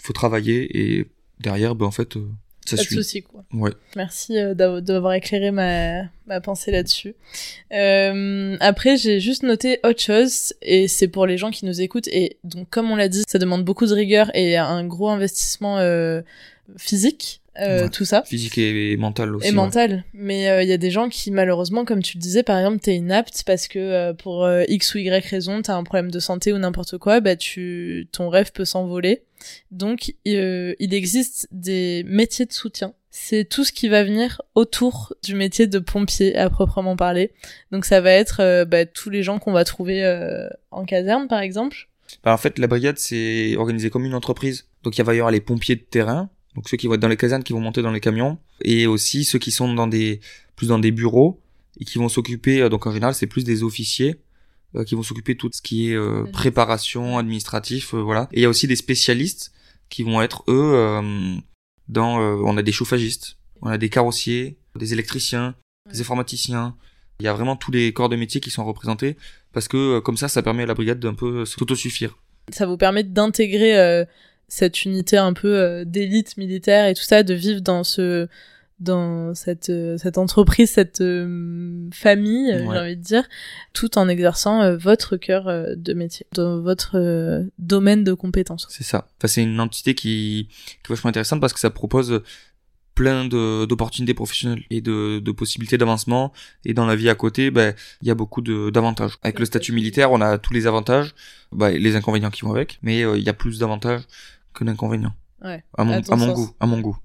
faut travailler et derrière, ben en fait, euh, ça Pas de souci, quoi. Ouais. Merci euh, d'av- d'avoir éclairé ma, ma pensée là-dessus. Euh, après, j'ai juste noté autre chose, et c'est pour les gens qui nous écoutent. Et donc, comme on l'a dit, ça demande beaucoup de rigueur et un gros investissement euh, physique, euh, Ouais. tout ça. Physique et, et mental aussi. Et ouais. mental. Mais euh, il y a des gens qui, malheureusement, comme tu le disais, par exemple, t'es inapte parce que euh, pour euh, X ou Y raison, t'as un problème de santé ou n'importe quoi, bah tu, ton rêve peut s'envoler. Donc, euh, il existe des métiers de soutien. C'est tout ce qui va venir autour du métier de pompier à proprement parler. Donc, ça va être euh, bah, tous les gens qu'on va trouver euh, en caserne, par exemple. Bah, en fait, la brigade, c'est organisé comme une entreprise. Donc, il va y avoir les pompiers de terrain, donc ceux qui vont être dans les casernes, qui vont monter dans les camions, et aussi ceux qui sont dans des, plus dans des bureaux, et qui vont s'occuper, euh, donc en général, c'est plus des officiers, euh, qui vont s'occuper de tout ce qui est euh, préparation, administratif, euh, voilà. Et il y a aussi des spécialistes qui vont être, eux, euh, dans, euh, on a des chauffagistes, on a des carrossiers, des électriciens, des informaticiens. Il y a vraiment tous les corps de métier qui sont représentés, parce que euh, comme ça, ça permet à la brigade d'un peu s'autosuffire. ça vous permet d'intégrer euh, cette unité un peu euh, d'élite militaire et tout ça, de vivre dans ce dans cette euh, cette entreprise, cette euh, famille, Ouais. j'ai envie de dire, tout en exerçant votre cœur de métier, dans votre domaine de compétences. C'est ça. Enfin, c'est une entité qui, qui est vachement intéressante parce que ça propose plein d'opportunités professionnelles et de, de possibilités d'avancement. Et dans la vie à côté, ben, il y a beaucoup de- d'avantages. Avec le statut militaire, on a tous les avantages, bah, les inconvénients qui vont avec, mais euh, il y a plus d'avantages que d'inconvénients. Ouais. À mon, À ton à mon sens. goût. À mon goût.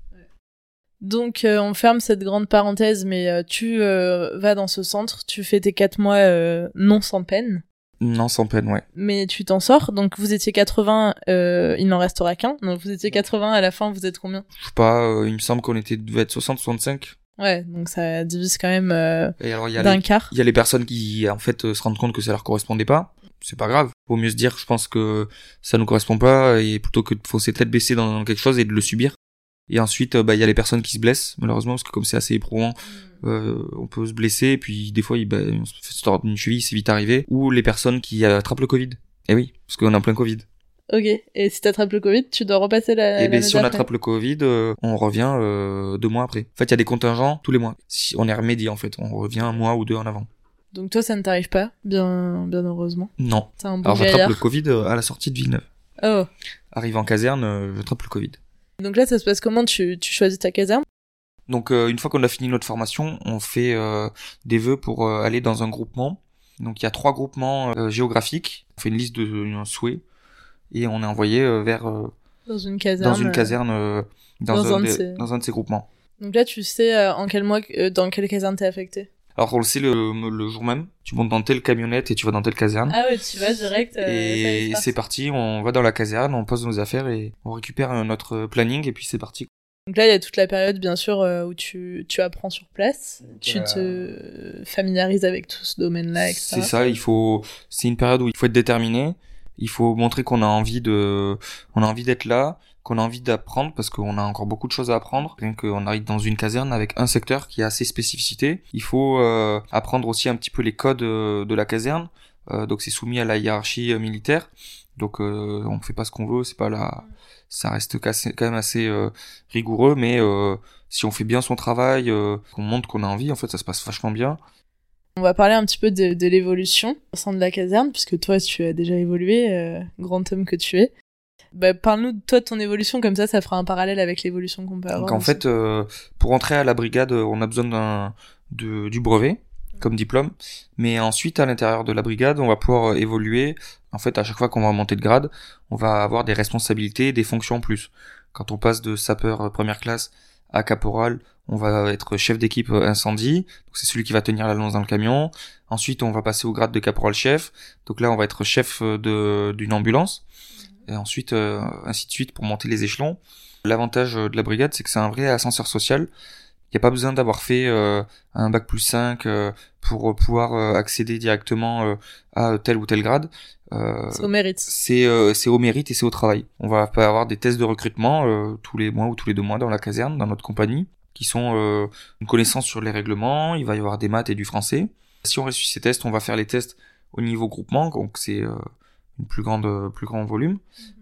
Donc euh, on ferme cette grande parenthèse, mais euh, tu euh, vas dans ce centre, tu fais tes quatre mois non sans peine. Non, sans peine, ouais. mais tu t'en sors. Donc vous étiez 80, euh, il n'en restera qu'un. Donc vous étiez 80 à la fin, vous êtes combien? Je sais pas, il me semble qu'on était, devait être 60, 65. Ouais, donc ça divise quand même d'un quart. il y a les personnes qui, en fait, se rendent compte que ça leur correspondait pas. C'est pas grave. Vaut mieux se dire, je pense que ça nous correspond pas, et plutôt que de fausser tête baissée dans quelque chose et de le subir. Et ensuite, euh, bah, il y a les personnes qui se blessent, malheureusement, parce que comme c'est assez éprouvant, euh, on peut se blesser, et puis des fois, il, bah, on se fait se tordre une cheville, c'est vite arrivé. Ou les personnes qui attrapent le Covid. Eh oui, parce qu'on est en plein Covid. Ok, et si t'attrapes le Covid, tu dois repasser la. ben, l'année si on attrape le Covid, euh, on revient euh, deux mois après. En fait, il y a des contingents tous les mois. Si on est remédié, en fait, on revient un mois ou deux en avant. Donc toi, ça ne t'arrive pas, bien, bien heureusement. Non. Un bon Alors j'attrape le Covid euh, à la sortie de Villeneuve. Oh. Arrivé en caserne, euh, j'attrape le Covid. Donc là, ça se passe comment? Tu, tu choisis ta caserne? Donc euh, une fois qu'on a fini notre formation, on fait euh, des vœux pour euh, aller dans un groupement. Donc il y a trois groupements géographiques. On fait une liste de un souhait et on est envoyé vers dans une caserne dans une caserne dans, dans un, un de ces- dans un de ces groupements. Donc là, tu sais euh, en quel mois, euh, dans quelle caserne t'es affecté? Alors on le sait le, le jour même, tu montes dans telle camionnette et tu vas dans telle caserne. Ah ouais, tu vas direct. euh, et c'est parti, on va dans la caserne, on pose nos affaires et on récupère notre planning et puis c'est parti. Donc là, il y a toute la période, bien sûr, euh, où tu, tu apprends sur place, tu euh, te familiarises avec tout ce domaine-là, etc. C'est ça, il faut, c'est une période où il faut être déterminé, il faut montrer qu'on a envie de, on a envie d'être là, qu'on a envie d'apprendre parce qu'on a encore beaucoup de choses à apprendre. Rien qu'on arrive dans une caserne avec un secteur qui a ses spécificités, il faut euh, apprendre aussi un petit peu les codes euh, de la caserne. Euh, donc c'est soumis à la hiérarchie euh, militaire. Donc euh, on fait pas ce qu'on veut, c'est pas la, ça reste quand même assez rigoureux, mais si on fait bien son travail, qu'on montre qu'on a envie, en fait ça se passe vachement bien. On va parler un petit peu de, de l'évolution au sein de la caserne, puisque toi, tu as déjà évolué, euh, grand homme que tu es. Bah, Parle-nous de toi, de ton évolution, comme ça, ça fera un parallèle avec l'évolution qu'on peut avoir. Donc en aussi. fait, euh, pour entrer à la brigade, on a besoin d'un de, du brevet comme diplôme, mais ensuite à l'intérieur de la brigade, on va pouvoir euh, évoluer. En fait, à chaque fois qu'on va monter de grade, on va avoir des responsabilités, des fonctions en plus. Quand on passe de sapeur euh, première classe à caporal, on va être chef d'équipe euh, incendie, donc c'est celui qui va tenir la lance dans le camion. Ensuite, on va passer au grade de caporal chef, donc là on va être chef de d'une ambulance. Et ensuite, euh, ainsi de suite pour monter les échelons. L'avantage euh, de la brigade, c'est que c'est un vrai ascenseur social. Il n'y a pas besoin d'avoir fait euh, un bac plus 5 euh, pour euh, pouvoir euh, accéder directement euh, à tel ou tel grade. Euh, C'est au mérite. c'est euh, c'est au mérite et c'est au travail. On va pas avoir des tests de recrutement euh, tous les mois ou tous les deux mois dans la caserne, dans notre compagnie, qui sont euh, une connaissance sur les règlements. Il va y avoir des maths et du français. Si on réussit ces tests, on va faire les tests au niveau groupement, donc c'est euh, une plus grande, plus grand volume.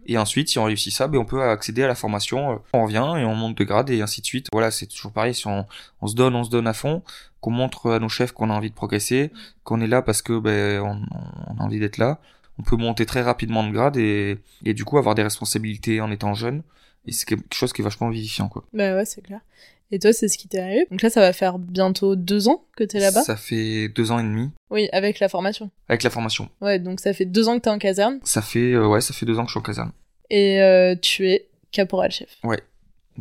Et ensuite, si on réussit ça, ben, on peut accéder à la formation. euh, On revient et on monte de grade et ainsi de suite. Voilà, c'est toujours pareil. Si on, on se donne, on se donne à fond, qu'on montre à nos chefs qu'on a envie de progresser, qu'on est là parce que ben on, on a envie d'être là, on peut monter très rapidement de grade et, et du coup avoir des responsabilités en étant jeune. Et c'est quelque chose qui est vachement vivifiant, quoi. Bah ouais, c'est clair. Et toi, c'est ce qui t'est arrivé. Donc là, ça va faire bientôt deux ans que t'es là-bas. Ça fait deux ans et demi Oui, avec la formation. avec la formation. Ouais, donc ça fait deux ans que t'es en caserne. Ça fait, euh, ouais, ça fait deux ans que je suis en caserne. Et euh, tu es caporal-chef.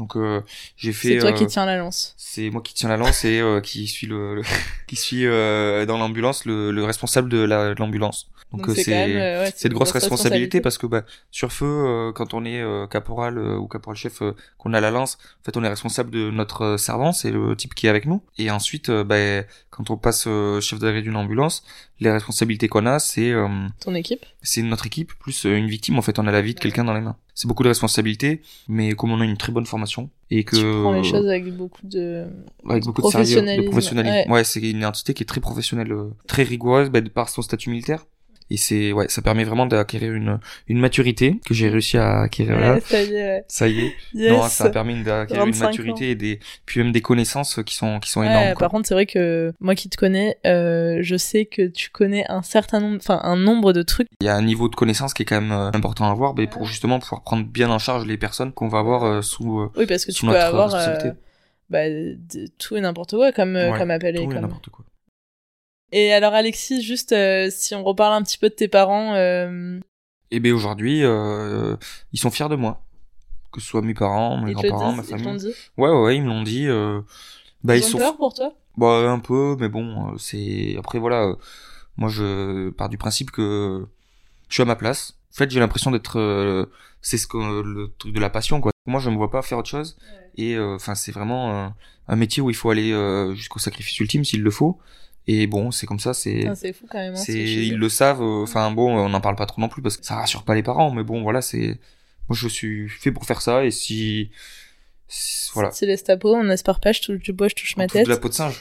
Donc euh, j'ai fait. C'est toi euh, qui tiens la lance. C'est moi qui tiens la lance et euh, qui suis le, le- qui suis euh, dans l'ambulance le, le responsable de la- l'ambulance. Donc euh, c'est euh, ouais, c'est de grosse responsabilité parce que bah, sur feu euh, quand on est euh, caporal euh, ou caporal chef euh, qu'on a la lance, en fait on est responsable de notre euh, servant, c'est le type qui est avec nous. Et ensuite euh, bah, quand on passe euh, chef d'arrêt d'une ambulance, les responsabilités qu'on a c'est euh, Ton équipe. c'est notre équipe plus euh, une victime en fait on a la vie de quelqu'un dans les mains. C'est beaucoup de responsabilités, mais comme on a une très bonne formation et que Tu prends les choses avec beaucoup de. avec beaucoup de sérieux, de Professionnalisme, ouais. Ouais, c'est une entité qui est très professionnelle, euh, très rigoureuse, bah, de par son statut militaire. Et c'est, ouais, ça permet vraiment d'acquérir une, une maturité que j'ai réussi à acquérir là. Ça y est, ouais. Ça y est. Yes. Non, ça a permis d'acquérir une 25 maturité et des, puis même des connaissances qui sont, qui sont énormes. quoi. par contre, c'est vrai que moi qui te connais, euh, je sais que tu connais un certain nombre, enfin un nombre de trucs. Il y a un niveau de connaissance qui est quand même euh, important à avoir, mais pour justement pouvoir prendre bien en charge les personnes qu'on va avoir euh, sous, Oui, parce que tu peux avoir bah, de tout et n'importe quoi comme, Ouais, comme appel et tout et comme. n'importe quoi. Et alors Alexis, juste euh, si on reparle un petit peu de tes parents, euh, Et ben aujourd'hui, euh, ils sont fiers de moi. Que ce soit mes parents, mes ils grands-parents, ma ils famille. dit. Ouais, ouais, ouais, ils me l'ont dit. Euh... Bah, ils, ils ont sont peur pour toi? Bah un peu, mais bon, c'est après voilà, moi je pars du principe que je suis à ma place. En fait, j'ai l'impression d'être, c'est ce que le truc de la passion quoi. Moi, je me vois pas faire autre chose. Et enfin, c'est vraiment un métier où il faut aller jusqu'au sacrifice ultime s'il le faut. Et bon, c'est comme ça, c'est Putain, C'est fou quand même. hein, c'est ils le savent. euh, Enfin bon, on n'en parle pas trop non plus parce que ça rassure pas les parents. Mais bon, voilà, c'est moi je suis fait pour faire ça et si, si- voilà, C'est l'estapo, on espère pas, je touche du bois, je touche on ma touche tête. de la peau de singe.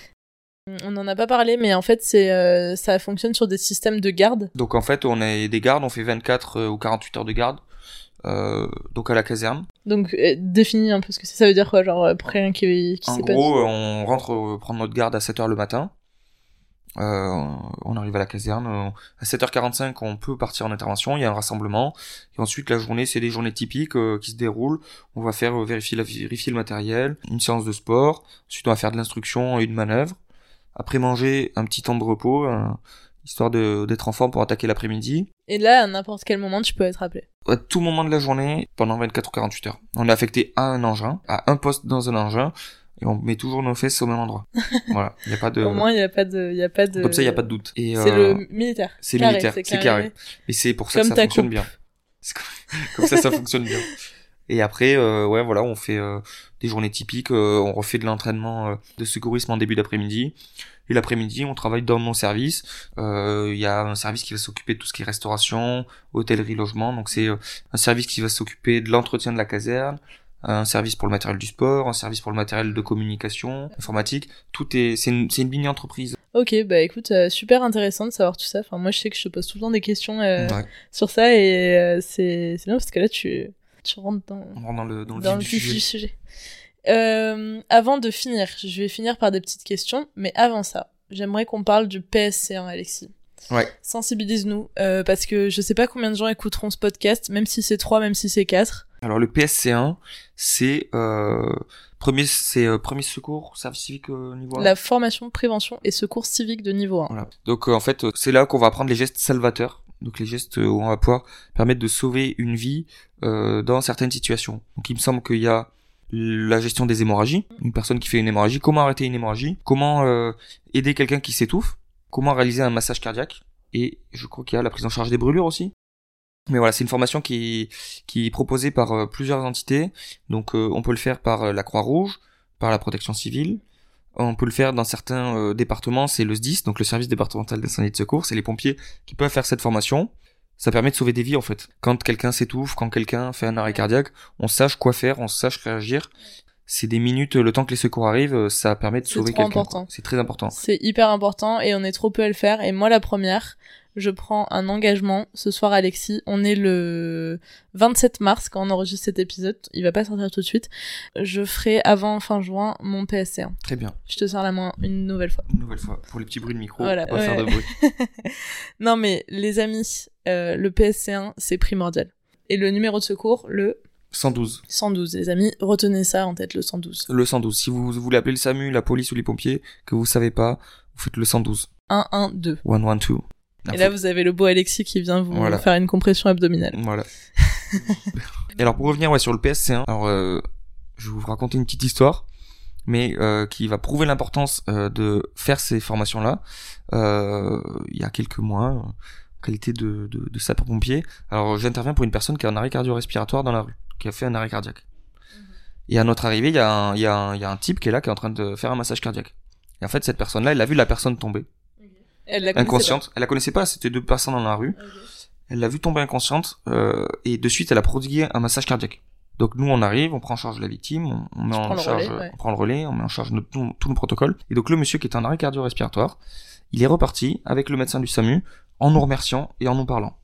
On n'en a pas parlé, mais en fait, c'est euh, ça fonctionne sur des systèmes de garde. Donc en fait, on est des gardes, on fait 24 euh, ou 48 heures de garde. Euh, donc à la caserne. Donc, euh, définis un peu ce que. Ça veut dire quoi, genre, pour quelqu'un qui, qui En pas. gros, on rentre prendre notre garde à 7 heures le matin. Euh, on arrive à la caserne. euh, À 7h45, on peut partir en intervention. Il y a un rassemblement. Et ensuite, la journée, c'est des journées typiques euh, qui se déroulent. On va faire euh, vérifier, la, vérifier le matériel, une séance de sport. Ensuite, on va faire de l'instruction et une manœuvre. Après manger, un petit temps de repos, histoire d'être en forme pour attaquer l'après-midi. Et là, à n'importe quel moment, tu peux être appelé. à tout moment de la journée pendant 24 ou 48 heures. On est affecté à un engin, à un poste dans un engin, et on met toujours nos fesses au même endroit. voilà, il y a pas de Au moins, il n'y a pas de, il a pas de. comme ça il y a pas de doute. Et C'est euh, le militaire. c'est Carré, militaire, c'est carré. Et c'est pour ça Comme que ça fonctionne coupe. bien. C'est comme- Comme ça, ça fonctionne bien. Et après, euh, ouais, voilà, on fait euh, des journées typiques. euh, on refait de l'entraînement euh, de secourisme en début d'après-midi. Et l'après-midi, on travaille dans mon service. Euh, Il y a un service qui va s'occuper de tout ce qui est restauration, hôtellerie, logement. Donc c'est euh, un service qui va s'occuper de l'entretien de la caserne, un service pour le matériel du sport, un service pour le matériel de communication, informatique. Tout est, c'est une, c'est une mini entreprise. Ok, bah écoute, euh, super intéressant de savoir tout ça. Enfin, moi, je sais que je te pose tout le temps des questions euh, Ouais. sur ça et euh, c'est c'est bien parce que là, tu, tu rentres dans, rentre dans le dans le dans le vif du sujet. du sujet. Avant de finir, je vais finir par des petites questions, mais avant ça, j'aimerais qu'on parle du PSC1, Alexis. Ouais. Sensibilise-nous, parce que je sais pas combien de gens écouteront ce podcast, même si c'est 3, même si c'est 4. Alors le PSC1, c'est euh, premier, c'est euh, premier secours, service civique euh, niveau 1. La formation, prévention et secours civique de niveau 1. Voilà. Donc euh, en fait, euh, c'est là qu'on va apprendre les gestes salvateurs. Donc les gestes euh, où on va pouvoir permettre de sauver une vie euh, dans certaines situations. Donc il me semble qu'il y a la gestion des hémorragies, une personne qui fait une hémorragie, comment arrêter une hémorragie, comment euh, aider quelqu'un qui s'étouffe, comment réaliser un massage cardiaque, et je crois qu'il y a la prise en charge des brûlures aussi. Mais voilà, c'est une formation qui est, qui est proposée par euh, plusieurs entités. Donc euh, on peut le faire par euh, la Croix-Rouge, par la protection civile, on peut le faire dans certains départements, c'est le SDIS, donc le service départemental d'incendie et de secours, c'est les pompiers qui peuvent faire cette formation. Ça permet de sauver des vies en fait. Quand quelqu'un s'étouffe, quand quelqu'un fait un arrêt cardiaque, on sache quoi faire, on sache réagir. C'est des minutes, le temps que les secours arrivent, ça permet de sauver quelqu'un. C'est très important. C'est hyper important et on est trop peu à le faire. Et moi, la première, je prends un engagement. Ce soir, Alexis, on est le 27 mars quand on enregistre cet épisode. Il va pas sortir tout de suite. Je ferai avant fin juin mon PSC1. Très bien. Je te sers la main une nouvelle fois. Une nouvelle fois, pour les petits bruits de micro, Voilà, on va faire de bruit. Non mais les amis, euh, le PSC1, c'est primordial. Et le numéro de secours, le 112. 112. Les amis, retenez ça en tête, le 112. Le 112. Si vous voulez appeler le SAMU, la police ou les pompiers, que vous savez pas, vous faites le 112. 112. 112. Et là, vous avez le beau Alexis qui vient vous Voilà. faire une compression abdominale. Voilà. et alors pour revenir ouais, sur le PSC1, alors euh, je vais vous raconter une petite histoire, mais euh, qui va prouver l'importance euh, de faire ces formations-là. Il y a quelques mois, en qualité de, de, de sapeur-pompier, alors j'interviens pour une personne qui a un arrêt cardio-respiratoire dans la rue, qui a fait un arrêt cardiaque. Et à notre arrivée, il y, a un, il, y a un, il y a un type qui est là, qui est en train de faire un massage cardiaque. Et en fait, cette personne-là, elle a vu la personne tomber, Elle la inconsciente. Elle la connaissait pas, c'était deux personnes dans la rue. Elle l'a vue tomber inconsciente euh, et de suite elle a prodigué un massage cardiaque. Donc nous on arrive, on prend en charge la victime, on, on met en le charge, relais, ouais. on prend le relais, on met en charge tous nos protocoles. Et donc le monsieur qui est en arrêt cardio-respiratoire, il est reparti avec le médecin du SAMU en nous remerciant et en nous parlant.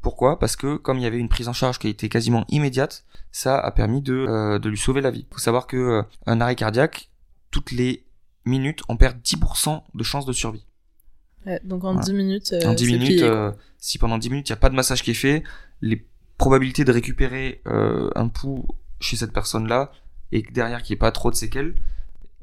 Pourquoi? Parce que comme il y avait une prise en charge qui a été quasiment immédiate, ça a permis de, euh, de lui sauver la vie. Il faut savoir que euh, un arrêt cardiaque, toutes les minutes, on perd 10% de chances de survie. Ouais, donc en Voilà. 10 minutes, euh, En 10 c'est minutes, plié, euh, si pendant 10 minutes il n'y a pas de massage qui est fait, les probabilités de récupérer euh, un pouls chez cette personne-là et que derrière qu'il n'y ait pas trop de séquelles,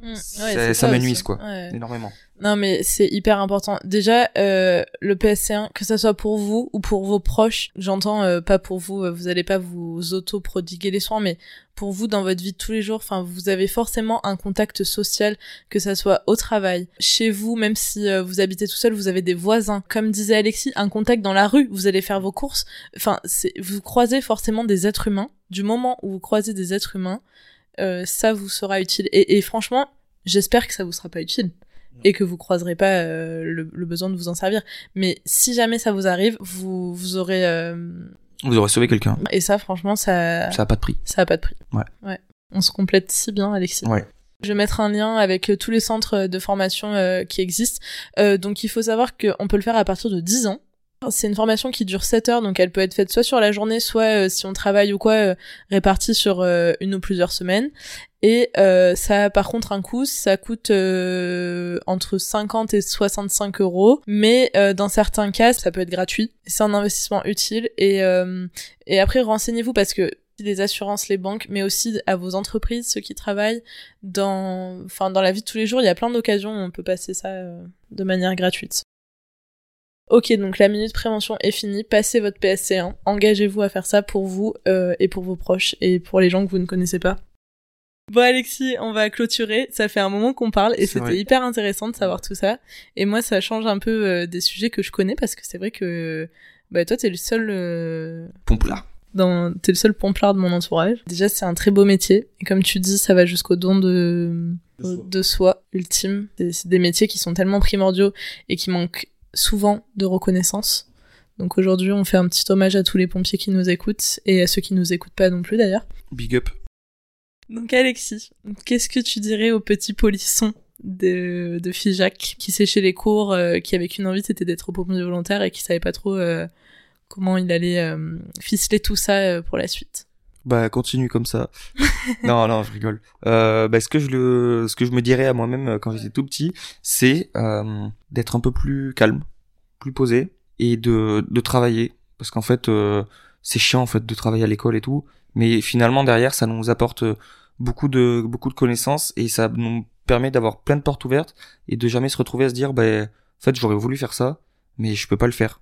Mm, ouais, ça- ça aussi. quoi. Ouais. énormément. Non mais c'est hyper important. Déjà, euh, le PSC1, que ça soit pour vous ou pour vos proches, j'entends euh, pas pour vous, euh, vous allez pas vous auto-prodiguer les soins, mais pour vous dans votre vie de tous les jours, enfin vous avez forcément un contact social, que ça soit au travail, chez vous, même si euh, vous habitez tout seul, vous avez des voisins. Comme disait Alexis, un contact dans la rue, vous allez faire vos courses. Enfin, c'est vous croisez forcément des êtres humains. Du moment où vous croisez des êtres humains, euh, ça vous sera utile. Et, et franchement, j'espère que ça vous sera pas utile et que vous croiserez pas euh, le, le besoin de vous en servir. Mais si jamais ça vous arrive, vous, vous aurez... euh, Vous aurez sauvé quelqu'un. Et ça, franchement, ça, Ça n'a pas de prix. ça a pas de prix. Ouais. Ouais. On se complète si bien, Alexis. Ouais. Je vais mettre un lien avec euh, tous les centres de formation euh, qui existent. Euh, donc il faut savoir qu'on peut le faire à partir de 10 ans. C'est une formation qui dure 7 heures, donc elle peut être faite soit sur la journée, soit euh, si on travaille ou quoi, euh, répartie sur euh, une ou plusieurs semaines. Et ça a par contre un coût, ça coûte entre 50 et 65 euros, mais dans certains cas, ça peut être gratuit. C'est un investissement utile. Et, et après, renseignez-vous parce que les assurances, les banques, mais aussi à vos entreprises, ceux qui travaillent dans, enfin, dans la vie de tous les jours, il y a plein d'occasions où on peut passer ça de manière gratuite. Ok, donc la minute prévention est finie. Passez votre PSC1. Engagez-vous à faire ça pour vous euh, et pour vos proches et pour les gens que vous ne connaissez pas. Bon Alexis, on va clôturer. Ça fait un moment qu'on parle et c'était hyper intéressant de savoir tout ça. Et moi, ça change un peu euh, des sujets que je connais parce que c'est vrai que bah toi, t'es le seul euh, Pompe là. dans t'es le seul pomplard de mon entourage. Déjà, c'est un très beau métier et comme tu dis, ça va jusqu'au don de De soi. de soi ultime. C'est des métiers qui sont tellement primordiaux et qui manquent souvent de reconnaissance. Donc aujourd'hui, on fait un petit hommage à tous les pompiers qui nous écoutent et à ceux qui nous écoutent pas non plus d'ailleurs. Big up. Donc Alexis, qu'est-ce que tu dirais au petit polisson de, de Figeac qui séchait les cours, euh, qui avait qu'une envie, c'était d'être pompier volontaire et qui savait pas trop euh, comment il allait euh, ficeler tout ça pour la suite? Bah continue comme ça. non non je rigole. Euh, bah, ce que je le ce que je me dirais à moi-même euh, quand j'étais tout petit, c'est euh, d'être un peu plus calme, plus posé et de de travailler parce qu'en fait euh, c'est chiant en fait de travailler à l'école et tout, mais finalement derrière ça nous apporte euh, beaucoup de beaucoup de connaissances et ça nous permet d'avoir plein de portes ouvertes et de jamais se retrouver à se dire bah en fait j'aurais voulu faire ça mais je peux pas le faire.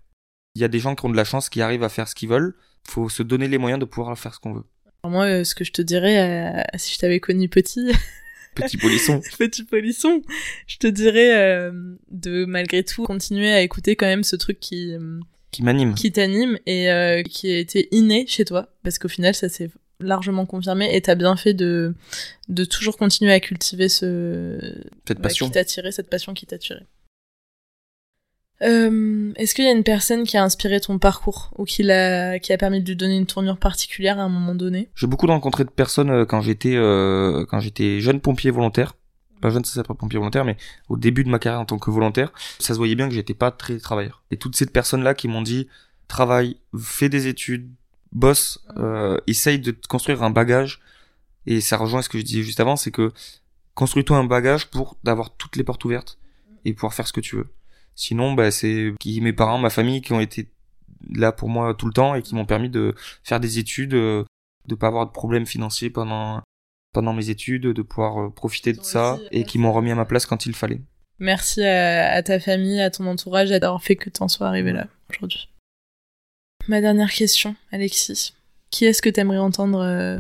Il y a des gens qui ont de la chance qui arrivent à faire ce qu'ils veulent, faut se donner les moyens de pouvoir faire ce qu'on veut. Moi, euh, ce que je te dirais, euh, si je t'avais connu petit, Petit polisson. petit polisson, je te dirais euh, de malgré tout continuer à écouter quand même ce truc qui qui m'anime. qui t'anime et euh, qui a été inné chez toi parce qu'au final ça s'est largement confirmé et t'as bien fait de de toujours continuer à cultiver ce Cette ouais, passion. qui t'a tiré cette passion qui t'a tiré. Euh, Est-ce qu'il y a une personne qui a inspiré ton parcours ou qui a permis de lui donner une tournure particulière à un moment donné? J'ai beaucoup rencontré de personnes euh, quand j'étais euh, jeune pompier volontaire. Pas jeune, ça s'appelle pompier volontaire, mais au début de ma carrière en tant que volontaire, ça se voyait bien que j'étais pas très travailleur. Et toutes ces personnes-là qui m'ont dit travaille, fais des études, bosse, euh, essaye de te construire un bagage. Et ça rejoint ce que je disais juste avant, c'est que construis-toi un bagage pour d'avoir toutes les portes ouvertes et pouvoir faire ce que tu veux. Sinon, bah, c'est qui mes parents, ma famille qui ont été là pour moi tout le temps et qui m'ont permis de faire des études, euh, de pas avoir de problèmes financiers pendant pendant mes études, de pouvoir euh, profiter de ça aussi, et qui m'ont remis à ma place quand il fallait. Merci à, à ta famille, à ton entourage, d'avoir fait que t'en sois arrivé là aujourd'hui. Ma dernière question, Alexis. Qui est-ce que t'aimerais entendre euh,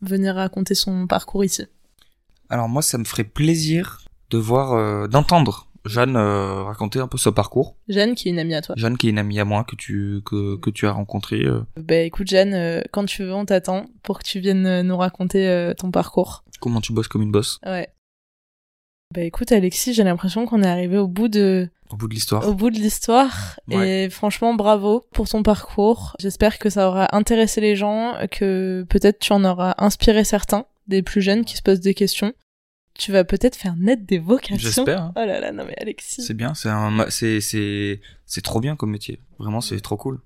venir raconter son parcours ici? Alors moi, ça me ferait plaisir de voir, euh, d'entendre Jeanne euh, raconter un peu son parcours. Jeanne, qui est une amie à toi. Jeanne qui est une amie à moi que tu que, que tu as rencontré. euh, Bah écoute Jeanne, euh, quand tu veux, on t'attend pour que tu viennes euh, nous raconter euh, ton parcours. comment tu bosses comme une bosse Ouais. Bah écoute Alexis, j'ai l'impression qu'on est arrivé au bout de au bout de l'histoire. au bout de l'histoire et franchement bravo pour ton parcours. J'espère que ça aura intéressé les gens, que peut-être tu en auras inspiré certains des plus jeunes qui se posent des questions. Tu vas peut-être faire naître des vocations. J'espère. hein. Oh là là, non mais Alexis. C'est bien, c'est un c'est c'est c'est trop bien comme métier. Vraiment, c'est trop cool.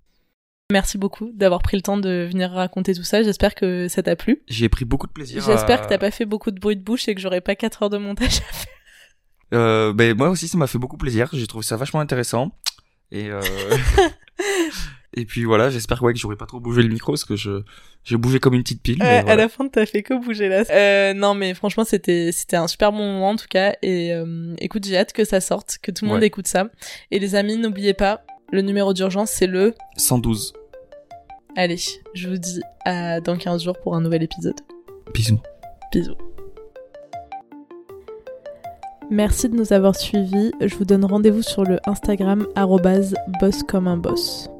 Merci beaucoup d'avoir pris le temps de venir raconter tout ça. J'espère que ça t'a plu. J'ai pris beaucoup de plaisir. J'espère à- que t'as pas fait beaucoup de bruit de bouche et que j'aurai pas 4 heures de montage à faire. Euh, ben moi aussi, ça m'a fait beaucoup plaisir. J'ai trouvé ça vachement intéressant. Et euh... et puis voilà, j'espère ouais, que j'aurais pas trop bougé le micro parce que je j'ai bougé comme une petite pile. mais Ouais, voilà. À la fin, t'as fait que bouger là. Euh, non, mais franchement, c'était c'était un super bon moment en tout cas. Et euh, écoute, j'ai hâte que ça sorte, que tout le monde Ouais. écoute ça. Et les amis, n'oubliez pas, le numéro d'urgence, c'est le. 112. Allez, je vous dis à dans 15 jours pour un nouvel épisode. Bisous. Bisous. Merci de nous avoir suivis. Je vous donne rendez-vous sur le Instagram boss comme un boss.